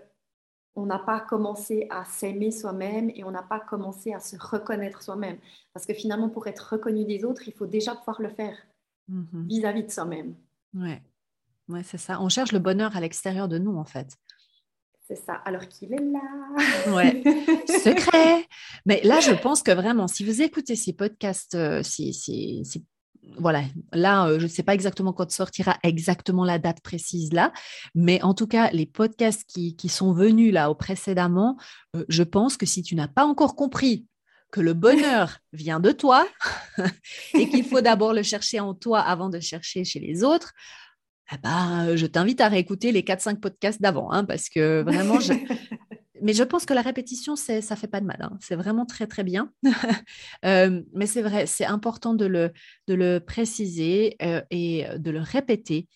on n'a pas commencé à s'aimer soi-même et on n'a pas commencé à se reconnaître soi-même. Parce que finalement, pour être reconnu des autres, il faut déjà pouvoir le faire mm-hmm. vis-à-vis de soi-même. Ouais. ouais, c'est ça. On cherche le bonheur à l'extérieur de nous, en fait. C'est ça, alors qu'il est là. Ouais, secret. Mais là, je pense que vraiment, si vous écoutez ces podcasts, euh, si, si, voilà, là, euh, je ne sais pas exactement quand sortira exactement la date précise là, mais en tout cas, les podcasts qui, qui sont venus là au précédemment, euh, je pense que si tu n'as pas encore compris que le bonheur vient de toi et qu'il faut d'abord le chercher en toi avant de chercher chez les autres, eh ben, je t'invite à réécouter les 4-5 podcasts d'avant, hein, parce que vraiment, mais je pense que la répétition, ça ne fait pas de mal. Hein. C'est vraiment très, très bien. Euh, mais c'est vrai, c'est important de le, de le préciser euh, et de le répéter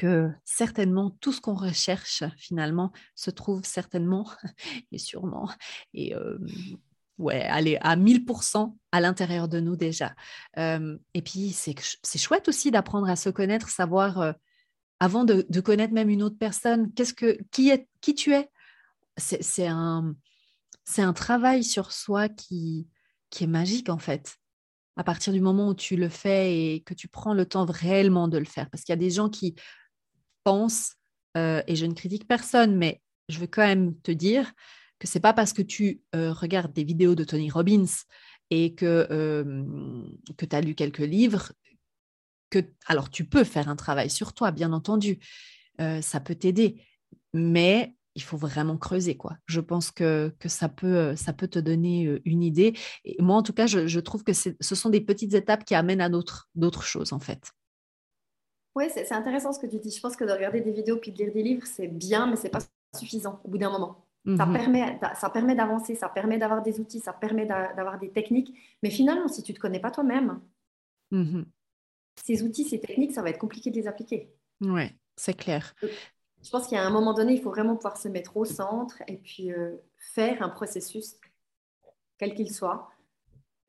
que certainement tout ce qu'on recherche finalement se trouve certainement et sûrement et euh, ouais, aller à 1000% à l'intérieur de nous déjà. et puis, c'est chouette aussi d'apprendre à se connaître, savoir, avant de, connaître même une autre personne, qu'est-ce que, qui, est, qui tu es? C'est un, un travail sur soi qui, qui est magique en fait. À partir du moment où tu le fais et que tu prends le temps réellement de le faire. Parce qu'il y a des gens qui pensent, et je ne critique personne, mais je veux quand même te dire que c'est pas parce que tu euh, regardes des vidéos de Tony Robbins et que, euh, que tu as lu quelques livres que alors tu peux faire un travail sur toi, bien entendu, euh, ça peut t'aider, mais il faut vraiment creuser quoi. Je pense que, que ça, peut, ça peut te donner une idée. Et moi, en tout cas, je, je trouve que ce sont des petites étapes qui amènent à d'autres choses en fait. Oui, c'est intéressant ce que tu dis. Je pense que de regarder des vidéos puis de lire des livres, c'est bien, mais c'est pas suffisant au bout d'un moment. Ça mhm. permet, ça permet d'avancer, ça permet d'avoir des outils, ça permet d'avoir des techniques. Mais finalement, si tu ne te connais pas toi-même, mhm. ces outils, ces techniques, ça va être compliqué de les appliquer. Oui, c'est clair. Euh, je pense qu'à un moment donné, il faut vraiment pouvoir se mettre au centre et puis euh, faire un processus, quel qu'il soit.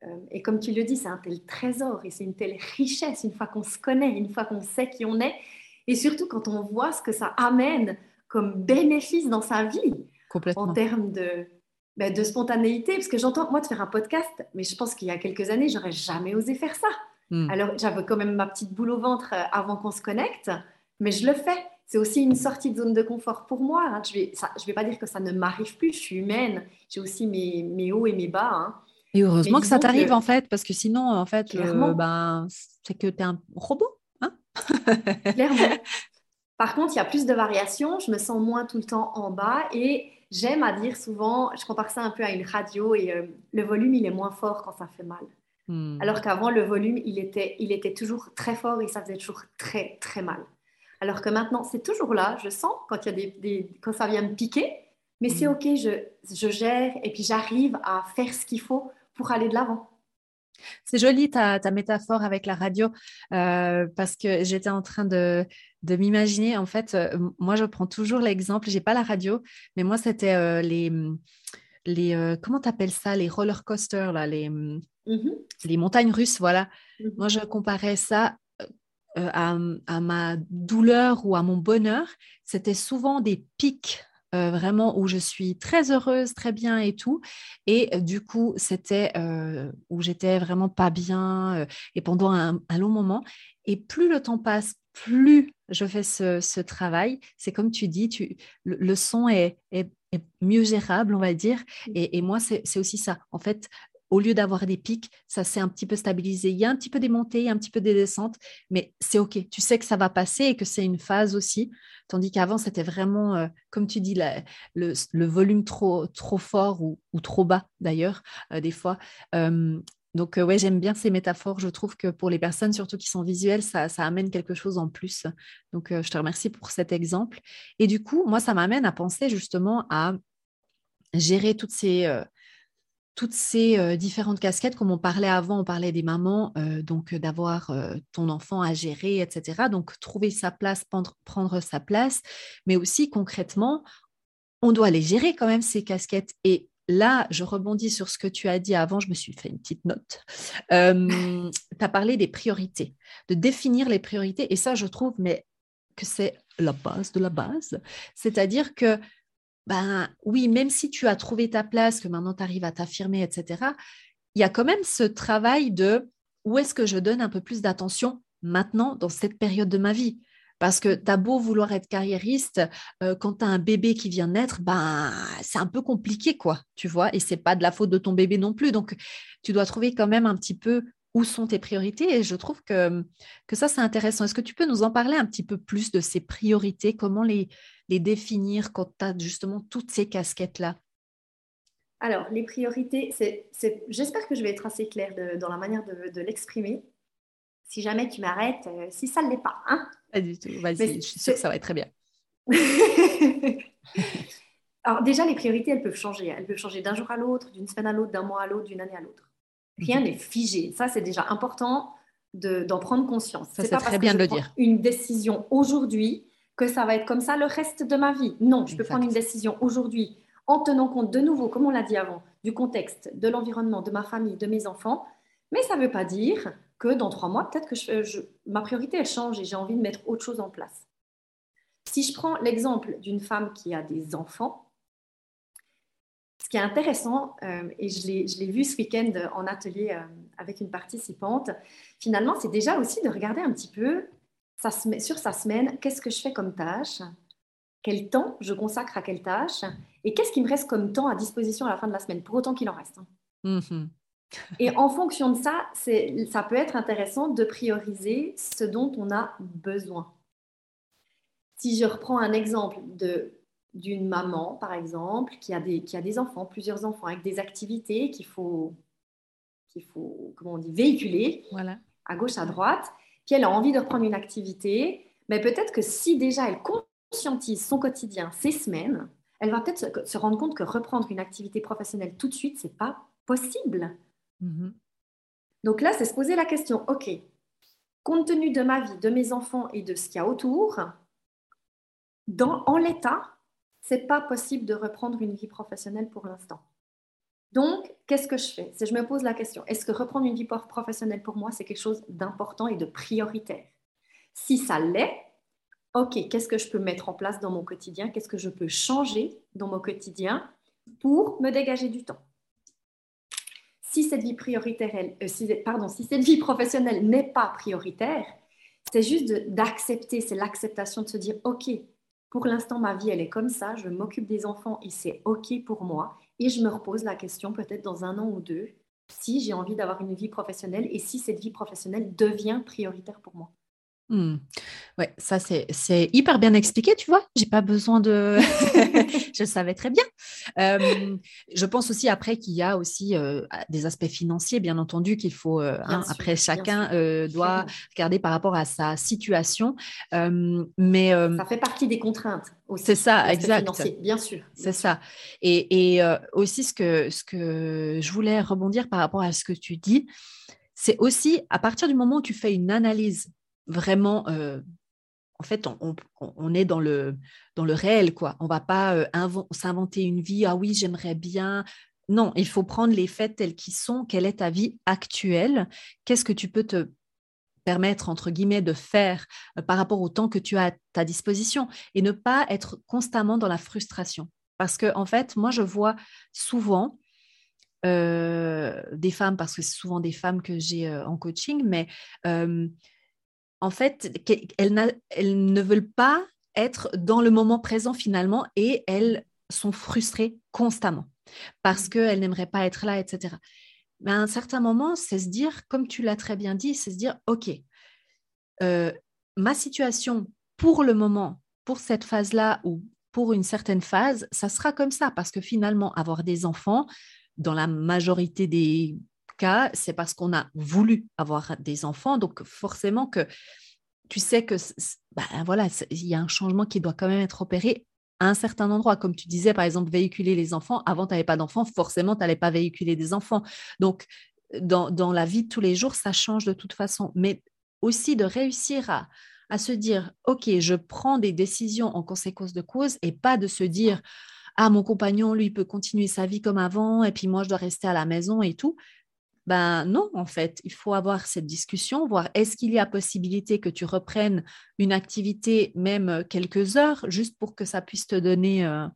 Euh, et comme tu le dis, c'est un tel trésor et c'est une telle richesse une fois qu'on se connaît, une fois qu'on sait qui on est, et surtout quand on voit ce que ça amène comme bénéfice dans sa vie en termes de, ben, de spontanéité. Parce que j'entends, moi, de faire un podcast, mais je pense qu'il y a quelques années, j'aurais jamais osé faire ça. Hmm. Alors, j'avais quand même ma petite boule au ventre euh, avant qu'on se connecte, mais je le fais. C'est aussi une sortie de zone de confort pour moi. Hein. Je ne vais, vais pas dire que ça ne m'arrive plus, je suis humaine, j'ai aussi mes, mes, hauts et mes bas. Hein. Et heureusement que ça t'arrive en fait, parce que sinon, en fait, euh, ben, c'est que tu es un robot. Hein Clairement. Par contre, il y a plus de variations, je me sens moins tout le temps en bas et j'aime à dire souvent, je compare ça un peu à une radio et euh, le volume, il est moins fort quand ça fait mal. Hmm. Alors qu'avant, le volume, il était, il était toujours très fort et ça faisait toujours très, très mal. Alors que maintenant, c'est toujours là, je sens quand, y a des, quand ça vient me piquer, mais c'est hmm. OK, je, je gère et puis j'arrive à faire ce qu'il faut pour aller de l'avant. C'est joli ta, ta, métaphore avec la radio euh, parce que j'étais en train de, de m'imaginer. En fait, euh, moi, je prends toujours l'exemple. J'ai pas la radio, mais moi, c'était euh, les les comment t'appelles ça les roller coasters là, les mm-hmm. les montagnes russes. Voilà. Mm-hmm. Moi, je comparais ça à, à, ma douleur ou à mon bonheur. C'était souvent des pics euh, vraiment où je suis très heureuse, très bien et tout. Et euh, du coup, c'était euh, où j'étais vraiment pas bien et pendant un, long moment. Et plus le temps passe, plus je fais ce, travail. C'est comme tu dis, tu, le, son est, mieux gérable, on va dire. Mmh. Et, et moi, c'est aussi ça. En fait, au lieu d'avoir des pics, ça s'est un petit peu stabilisé. Il y a un petit peu des montées, un petit peu des descentes, mais c'est OK. Tu sais que ça va passer et que c'est une phase aussi. Tandis qu'avant, c'était vraiment, euh, comme tu dis, le, volume trop, trop fort ou, trop bas d'ailleurs, euh, des fois. Donc, ouais, j'aime bien ces métaphores. Je trouve que pour les personnes, surtout qui sont visuelles, ça, ça amène quelque chose en plus. Donc, je te remercie pour cet exemple. Et du coup, moi, ça m'amène à penser justement à gérer toutes ces, euh, différentes casquettes, comme on parlait avant, on parlait des mamans, euh, donc euh, d'avoir ton enfant à gérer, etc. Donc trouver sa place, prendre, sa place, mais aussi concrètement, on doit les gérer quand même ces casquettes. Et là, je rebondis sur ce que tu as dit avant, je me suis fait une petite note. tu as parlé des priorités, de définir les priorités, et ça, je trouve mais, que c'est la base de la base. C'est-à-dire que ben oui, même si tu as trouvé ta place, que maintenant tu arrives à t'affirmer, etc., il y a quand même ce travail de où est-ce que je donne un peu plus d'attention maintenant dans cette période de ma vie? Parce que tu as beau vouloir être carriériste, euh, quand tu as un bébé qui vient naître, ben, c'est un peu compliqué, quoi, tu vois, et c'est pas de la faute de ton bébé non plus. Donc, tu dois trouver quand même un petit peu où sont tes priorités. Et je trouve que, que ça, c'est intéressant. Est-ce que tu peux nous en parler un petit peu plus de ces priorités? Comment les, les définir quand tu as justement toutes ces casquettes-là? Alors, les priorités, c'est, j'espère que je vais être assez claire dans la manière de, l'exprimer. Si jamais tu m'arrêtes, euh, si ça ne l'est pas. Hein pas du tout. Vas-y, je suis sûre que ça va être très bien. Alors déjà, les priorités, elles peuvent changer. Elles peuvent changer d'un jour à l'autre, d'une semaine à l'autre, d'un mois à l'autre, d'une année à l'autre. Rien mhm. n'est figé. Ça, c'est déjà important d'en prendre conscience. c'est pas très bien de le dire. Une décision aujourd'hui que ça va être comme ça le reste de ma vie. Non, je peux prendre une décision aujourd'hui en tenant compte de nouveau, comme on l'a dit avant, du contexte, de l'environnement, de ma famille, de mes enfants. Mais ça ne veut pas dire que dans trois mois, peut-être que ma priorité elle change et j'ai envie de mettre autre chose en place. Si je prends l'exemple d'une femme qui a des enfants, ce qui est intéressant, euh, et je l'ai vu ce week-end en atelier euh, avec une participante, finalement, c'est déjà aussi de regarder un petit peu sur sa semaine, qu'est-ce que je fais comme tâche Quel temps je consacre à quelle tâche Et qu'est-ce qui me reste comme temps à disposition à la fin de la semaine, pour autant qu'il en reste mm-hmm. Et en fonction de ça, ça peut être intéressant de prioriser ce dont on a besoin. Si je reprends un exemple d'une maman, par exemple, qui a, des, qui a des enfants, plusieurs enfants, avec des activités qu'il faut, qu'il faut comment on dit, véhiculer voilà. à gauche, à droite, puis elle a envie de reprendre une activité, mais peut-être que si déjà elle conscientise son quotidien, ses semaines, elle va peut-être se, rendre compte que reprendre une activité professionnelle tout de suite, c'est pas possible. Mm-hmm. Donc là, c'est se poser la question, OK, compte tenu de ma vie, de mes enfants et de ce qu'il y a autour, en l'état, c'est pas possible de reprendre une vie professionnelle pour l'instant. Donc, qu'est-ce que je fais? Si je me pose la question, est-ce que reprendre une vie professionnelle pour moi, c'est quelque chose d'important et de prioritaire? Si ça l'est, ok, qu'est-ce que je peux mettre en place dans mon quotidien? Qu'est-ce que je peux changer dans mon quotidien pour me dégager du temps? Si cette vie prioritaire, euh, pardon, si cette vie professionnelle n'est pas prioritaire, c'est juste d'accepter, c'est l'acceptation de se dire, OK, pour l'instant, ma vie, elle est comme ça, je m'occupe des enfants et c'est OK pour moi. Et je me repose la question, peut-être dans un an ou deux, si j'ai envie d'avoir une vie professionnelle et si cette vie professionnelle devient prioritaire pour moi. Mmh. Ouais, ça c'est hyper bien expliqué, tu vois. J'ai pas besoin de. je savais très bien. je pense aussi après qu'il y a aussi des aspects financiers, bien entendu, qu'il faut. Hein, après, chacun doit regarder par rapport à sa situation. mais ça fait partie des contraintes. C'est ça, exact. Bien sûr. C'est ça. Et, et aussi ce que ce que je voulais rebondir par rapport à ce que tu dis, c'est aussi à partir du moment où tu fais une analyse vraiment, euh, en fait, on, est dans le, réel, quoi. On va pas euh, s'inventer une vie, ah oui, j'aimerais bien. Non, il faut prendre les faits tels qu'ils sont. Quelle est ta vie actuelle? Qu'est-ce que tu peux te permettre, entre guillemets, de faire euh, par rapport au temps que tu as à ta disposition et ne pas être constamment dans la frustration? Parce que, en fait, moi, je vois souvent des femmes, parce que c'est souvent des femmes que j'ai en coaching, mais en fait, elles, ne veulent pas être dans le moment présent finalement et elles sont frustrées constamment parce mmh. qu'elles n'aimeraient pas être là, etc. Mais à un certain moment, c'est se dire, comme tu l'as très bien dit, c'est se dire, OK, euh, ma situation pour le moment, pour cette phase-là ou pour une certaine phase, ça sera comme ça parce que finalement, avoir des enfants, dans la majorité des c'est parce qu'on a voulu avoir des enfants. Donc, forcément que tu sais que ben voilà, il y a un changement qui doit quand même être opéré à un certain endroit. Comme tu disais, par exemple, véhiculer les enfants. Avant, tu n'avais pas d'enfants, forcément, tu n'allais pas véhiculer des enfants. Donc, dans, la vie de tous les jours, ça change de toute façon. Mais aussi de réussir à, à se dire, OK, je prends des décisions en conséquence de cause et pas de se dire, ah, mon compagnon, lui, peut continuer sa vie comme avant et puis moi, je dois rester à la maison et tout. Ben non, en fait, il faut avoir cette discussion, voir est-ce qu'il y a possibilité que tu reprennes une activité même quelques heures, juste pour que ça puisse te donner euh,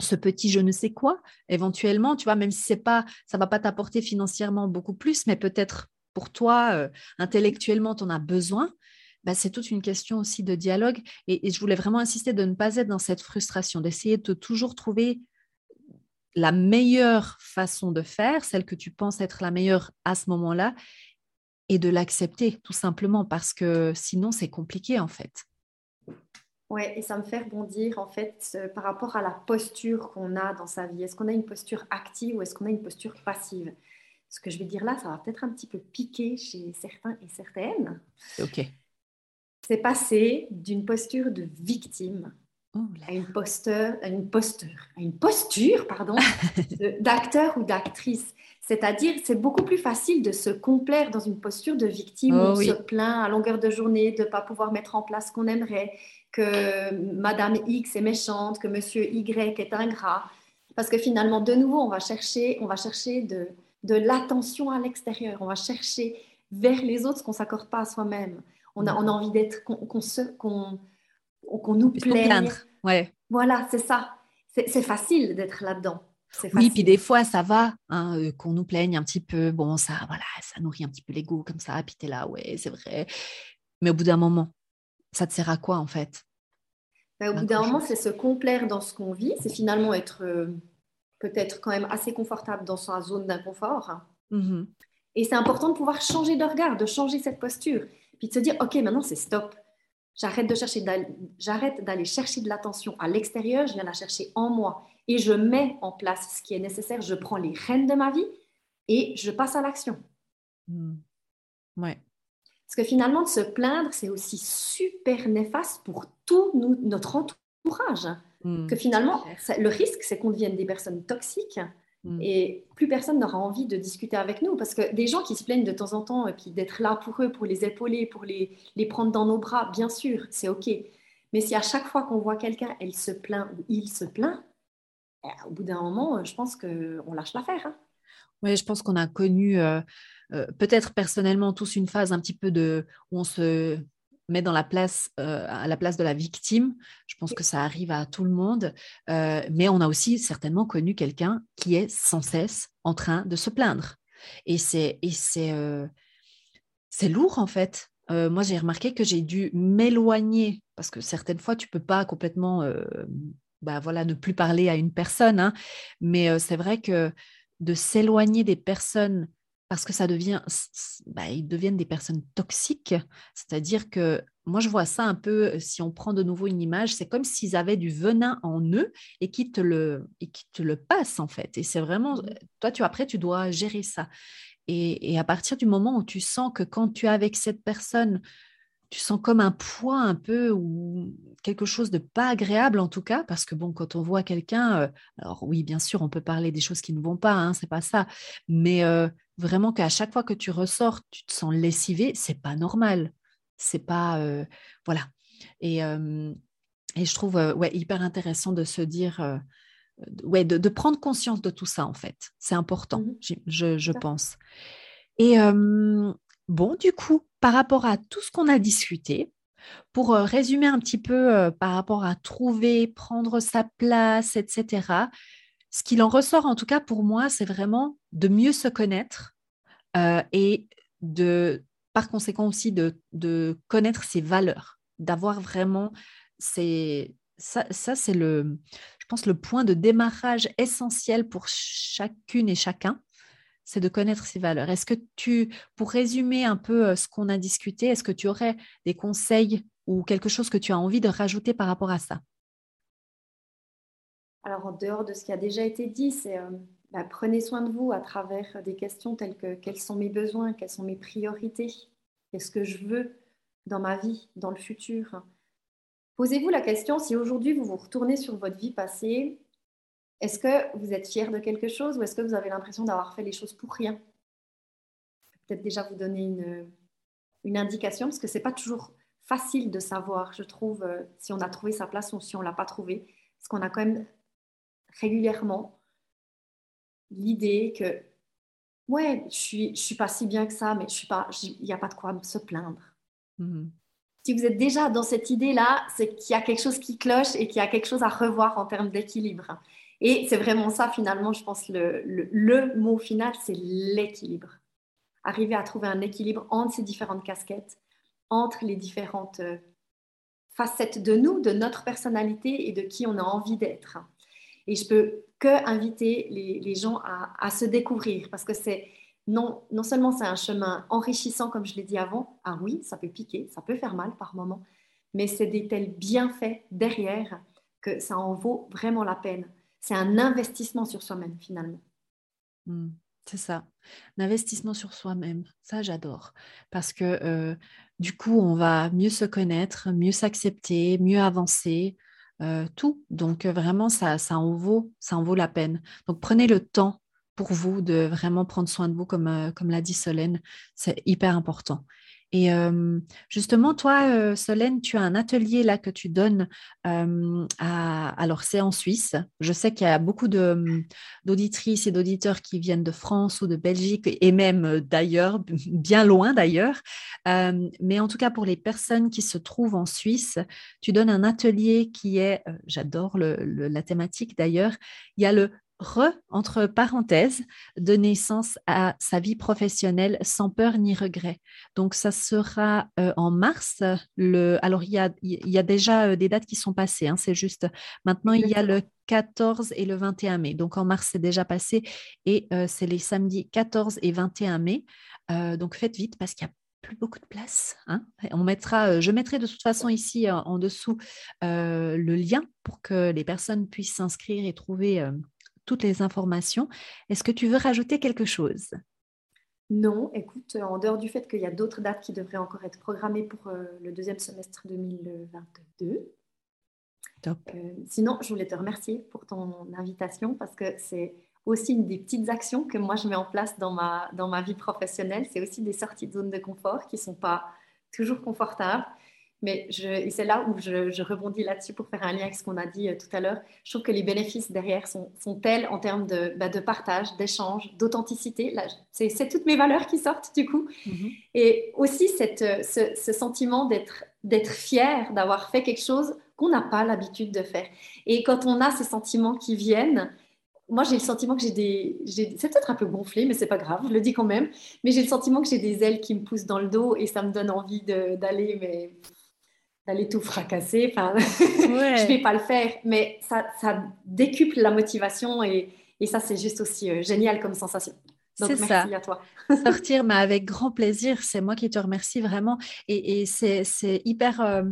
ce petit je ne sais quoi, éventuellement, tu vois, même si c'est pas, ça va pas t'apporter financièrement beaucoup plus, mais peut-être pour toi, euh, intellectuellement, tu en as besoin. Ben, c'est toute une question aussi de dialogue. Et, et, je voulais vraiment insister de ne pas être dans cette frustration, d'essayer de toujours trouver la meilleure façon de faire, celle que tu penses être la meilleure à ce moment-là, et de l'accepter tout simplement parce que sinon c'est compliqué en fait. Oui, et ça me fait rebondir en fait par rapport à la posture qu'on a dans sa vie. Est-ce qu'on a une posture active ou est-ce qu'on a une posture passive? Ce que je vais dire là, ça va peut-être un petit peu piquer chez certains et certaines. Ok. C'est passer d'une posture de victime à une posture, à une posture, une posture, pardon, d'acteur ou d'actrice. C'est-à-dire, c'est beaucoup plus facile de se complaire dans une posture de victime où oh on se plaint à longueur de journée de ne pas pouvoir mettre en place ce qu'on aimerait, que Madame X est méchante, que Monsieur Y est ingrat. Parce que finalement, de nouveau, on va chercher, on va chercher de, de l'attention à l'extérieur, on va chercher vers les autres ce qu'on ne s'accorde pas à soi-même. On a, on a envie d'être, qu'on se, qu'on qu'on nous plaigne. Ouais. Voilà, c'est ça. C'est facile d'être là-dedans. Oui, puis des fois, ça va, hein, euh, qu'on nous plaigne un petit peu. Bon, ça, voilà, ça nourrit un petit peu l'ego comme ça. Puis t'es là, ouais, c'est vrai. Mais au bout d'un moment, ça te sert à quoi en fait? Bah, Au bout d'un moment, c'est se complaire dans ce qu'on vit. C'est finalement être euh, peut-être quand même assez confortable dans sa zone d'inconfort. Mmh Et c'est important de pouvoir changer de regard, de changer cette posture. Puis de se dire, OK, maintenant c'est stop. J'arrête de chercher, j'arrête d'aller chercher de l'attention à l'extérieur, je viens la chercher en moi et je mets en place ce qui est nécessaire. Je prends les rênes de ma vie et je passe à l'action. Mmh. Ouais. Parce que finalement, de se plaindre, c'est aussi super néfaste pour tout notre entourage. Mmh. Que finalement, le risque, c'est qu'on devienne des personnes toxiques Mm. Et plus personne n'aura envie de discuter avec nous parce que des gens qui se plaignent de temps en temps et puis d'être là pour eux, pour les épauler, pour les, les prendre dans nos bras, bien sûr, c'est OK. Mais si à chaque fois qu'on voit quelqu'un, elle se plaint ou il se plaint, eh, au bout d'un moment, je pense qu'on lâche l'affaire. Hein. Oui, je pense qu'on a connu euh, euh, peut-être personnellement tous une phase un petit peu de où on se met dans la place, euh, à la place de la victime. Je pense que ça arrive à tout le monde. Euh, mais on a aussi certainement connu quelqu'un qui est sans cesse en train de se plaindre. Et c'est, euh, lourd en fait. moi, j'ai remarqué que j'ai dû m'éloigner parce que certaines fois, tu peux pas complètement, bah voilà, ne plus parler à une personne. Hein. mais c'est vrai que de s'éloigner des personnes parce que ça devient, bah, ils deviennent des personnes toxiques. C'est-à-dire que moi, je vois ça un peu, si on prend de nouveau une image, c'est comme s'ils avaient du venin en eux et qui te le, et qui te le passent en fait. Et c'est vraiment, mmh toi, tu après, tu dois gérer ça. Et, et, à partir du moment où tu sens que quand tu es avec cette personne, tu sens comme un poids un peu ou quelque chose de pas agréable en tout cas, parce que bon, quand on voit quelqu'un, euh, alors oui, bien sûr, on peut parler des choses qui ne vont pas, hein, c'est pas ça, mais euh, vraiment qu'à chaque fois que tu ressors, tu te sens lessivé, c'est pas normal, c'est pas euh, voilà. Et, et je trouve ouais hyper intéressant de se dire ouais de, de, prendre conscience de tout ça en fait, c'est important, mmh je, je pense. Et bon, du coup, par rapport à tout ce qu'on a discuté, pour euh, résumer un petit peu euh, par rapport à trouver, prendre sa place, etc., ce qu'il en ressort, en tout cas pour moi, c'est vraiment de mieux se connaître euh, et de, par conséquent aussi de, connaître ses valeurs, d'avoir vraiment ces... Ça, ça c'est le, je pense, le point de démarrage essentiel pour chacune et chacun c'est de connaître ses valeurs. Est-ce que tu, pour résumer un peu euh, ce qu'on a discuté, est-ce que tu aurais des conseils ou quelque chose que tu as envie de rajouter par rapport à ça? Alors, en dehors de ce qui a déjà été dit, c'est euh, bah, prenez soin de vous à travers des questions telles que quels sont mes besoins, quelles sont mes priorités, qu'est-ce que je veux dans ma vie, dans le futur? Posez-vous la question si aujourd'hui vous vous retournez sur votre vie passée, est-ce que vous êtes fier de quelque chose ou est-ce que vous avez l'impression d'avoir fait les choses pour rien? Peut-être déjà vous donner une, une indication, parce que ce n'est pas toujours facile de savoir, je trouve, euh, si on a trouvé sa place ou si on ne l'a pas trouvé. Parce qu'on a quand même régulièrement l'idée que, ouais, je ne suis, je suis pas si bien que ça, mais il n'y a pas de quoi se plaindre. Mmh si vous êtes déjà dans cette idée-là, c'est qu'il y a quelque chose qui cloche et qu'il y a quelque chose à revoir en termes d'équilibre. Et c'est vraiment ça, finalement, je pense, le, mot final, c'est l'équilibre. Arriver à trouver un équilibre entre ces différentes casquettes, entre les différentes euh, facettes de nous, de notre personnalité et de qui on a envie d'être. Et je peux que inviter les, gens à, à, se découvrir parce que c'est non, non seulement c'est un chemin enrichissant, comme je l'ai dit avant, ah oui, ça peut piquer, ça peut faire mal par moments, mais c'est des tels bienfaits derrière que ça en vaut vraiment la peine c'est un investissement sur soi-même finalement. Mmh, c'est ça, un investissement sur soi-même. Ça, j'adore. Parce que euh, du coup, on va mieux se connaître, mieux s'accepter, mieux avancer, euh, tout. Donc, euh, vraiment, ça, ça, en vaut, ça en vaut la peine. Donc, prenez le temps pour vous de vraiment prendre soin de vous, comme, comme l'a dit Solène. C'est hyper important. Et justement, toi, Solène, tu as un atelier là que tu donnes à... Alors, c'est en Suisse. Je sais qu'il y a beaucoup d'auditrices et d'auditeurs qui viennent de France ou de Belgique et même d'ailleurs, bien loin d'ailleurs. mais en tout cas, pour les personnes qui se trouvent en Suisse, tu donnes un atelier qui est, j'adore la thématique d'ailleurs, il y a le re, entre parenthèses, de naissance à sa vie professionnelle sans peur ni regret. Donc, ça sera euh, en mars. Le, alors, il y a, il y a déjà euh, des dates qui sont passées. Hein, c'est juste maintenant, il y a le 14 et le 21 mai. Donc, en mars, c'est déjà passé et euh, c'est les samedis 14 et 21 mai. donc, faites vite parce qu'il y a plus beaucoup de place. Hein. On mettra, je mettrai de toute façon ici en, dessous le lien pour que les personnes puissent s'inscrire et trouver toutes les informations. Est-ce que tu veux rajouter quelque chose? Non, écoute, en dehors du fait qu'il y a d'autres dates qui devraient encore être programmées pour euh, le deuxième semestre 2022. Top. Euh, sinon, je voulais te remercier pour ton invitation parce que c'est aussi une des petites actions que moi je mets en place dans ma, dans ma vie professionnelle. C'est aussi des sorties de zone de confort qui ne sont pas toujours confortables. Mais je, c'est là où je, rebondis là-dessus pour faire un lien avec ce qu'on a dit euh, tout à l'heure. Je trouve que les bénéfices derrière sont, sont tels en termes de, bah, de partage, d'échange, d'authenticité. C'est, c'est toutes mes valeurs qui sortent du coup. Mm-hmm. Et aussi cette, euh, ce, ce, sentiment d'être, d'être fier d'avoir fait quelque chose qu'on n'a pas l'habitude de faire. Et quand on a ces sentiments qui viennent, moi, j'ai le sentiment que j'ai des. C'est peut-être un peu gonflé, mais c'est pas grave, je le dis quand même. Mais j'ai le sentiment que j'ai des ailes qui me poussent dans le dos et ça me donne envie d'aller mais d'aller tout fracasser. Enfin, je vais pas le faire, mais ça, ça décuple la motivation et, et ça, c'est juste aussi euh, génial comme sensation. Merci ça. à toi. Sortir, mais avec grand plaisir. C'est moi qui te remercie vraiment. Et, et c'est hyper. Euh,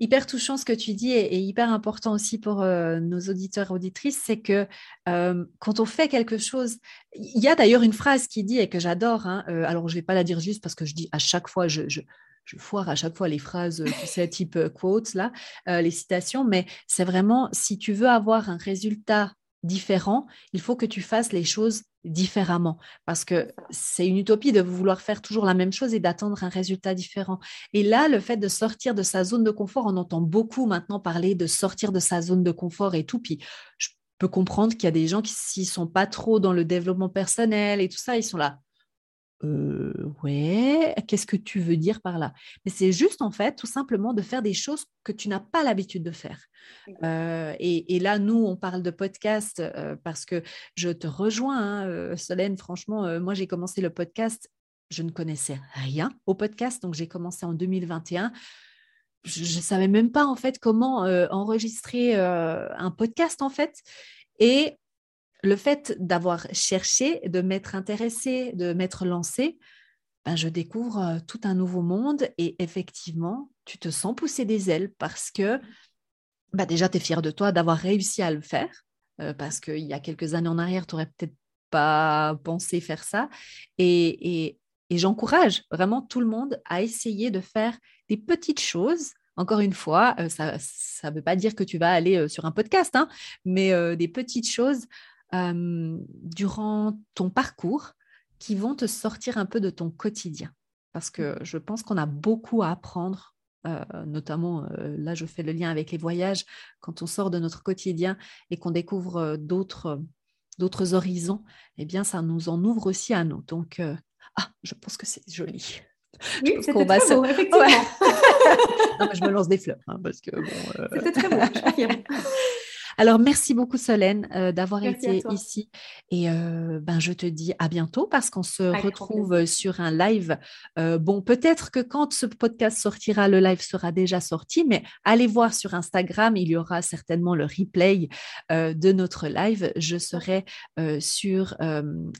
hyper touchant ce que tu dis et, hyper important aussi pour euh, nos auditeurs et auditrices, c'est que quand on fait quelque chose, il y a d'ailleurs une phrase qui dit et que j'adore, hein, alors je ne vais pas la dire juste parce que je dis à chaque fois, je, je, je foire à chaque fois les phrases, tu sais, type quotes, là, les citations, mais c'est vraiment, si tu veux avoir un résultat différent, il faut que tu fasses les choses différemment parce que c'est une utopie de vouloir faire toujours la même chose et d'attendre un résultat différent. Et là, le fait de sortir de sa zone de confort, on entend beaucoup maintenant parler de sortir de sa zone de confort et tout. Puis je peux comprendre qu'il y a des gens qui, s'ils sont pas trop dans le développement personnel et tout ça, ils sont là euh, ouais, qu'est-ce que tu veux dire par là? Mais c'est juste en fait tout simplement de faire des choses que tu n'as pas l'habitude de faire. Euh, et, là, nous, on parle de podcast euh, parce que je te rejoins, hein, Solène. Franchement, moi, j'ai commencé le podcast, je ne connaissais rien au podcast, donc j'ai commencé en 2021 je ne savais même pas en fait comment enregistrer un podcast en fait. Et le fait d'avoir cherché, de m'être intéressé, de m'être lancé, ben, je découvre euh, tout un nouveau monde et effectivement, tu te sens pousser des ailes parce que ben, déjà, tu es fier de toi d'avoir réussi à le faire euh, parce qu'il y a quelques années en arrière, tu n'aurais peut-être pas pensé faire ça. Et, j'encourage vraiment tout le monde à essayer de faire des petites choses encore une fois, euh, ça ne veut pas dire que tu vas aller sur un podcast, hein, mais des petites choses euh, durant ton parcours qui vont te sortir un peu de ton quotidien. Parce que mmh. je pense qu'on a beaucoup à apprendre, euh, notamment euh, là je fais le lien avec les voyages, quand on sort de notre quotidien et qu'on découvre d'autres d'autres horizons, eh bien ça nous en ouvre aussi à nous. Donc, ah, je pense que c'est joli. Oui, c'était très se... beau, effectivement. non, mais je me lance des fleurs, hein, parce que bon... C'était très beau, je alors, merci beaucoup, Solène, euh, d'avoir été ici. Et euh, ben, je te dis à bientôt parce qu'on se retrouve sur un live. Euh, bon, peut-être que quand ce podcast sortira, le live sera déjà sorti, mais allez voir sur Instagram, il y aura certainement le replay de notre live. Je serai sur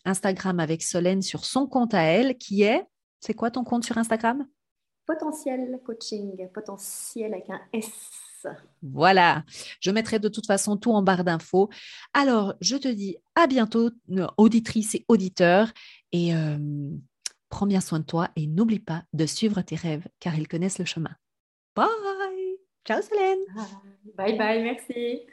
Instagram avec Solène sur son compte à elle qui est, c'est quoi ton compte sur Instagram? Potentiel coaching, potentiel avec un S. Voilà, je mettrai de toute façon tout en barre d'infos. Alors, je te dis à bientôt, auditrices et auditeurs, et euh, prends bien soin de toi et n'oublie pas de suivre tes rêves car ils connaissent le chemin. Bye. Ciao Solène. Bye bye, merci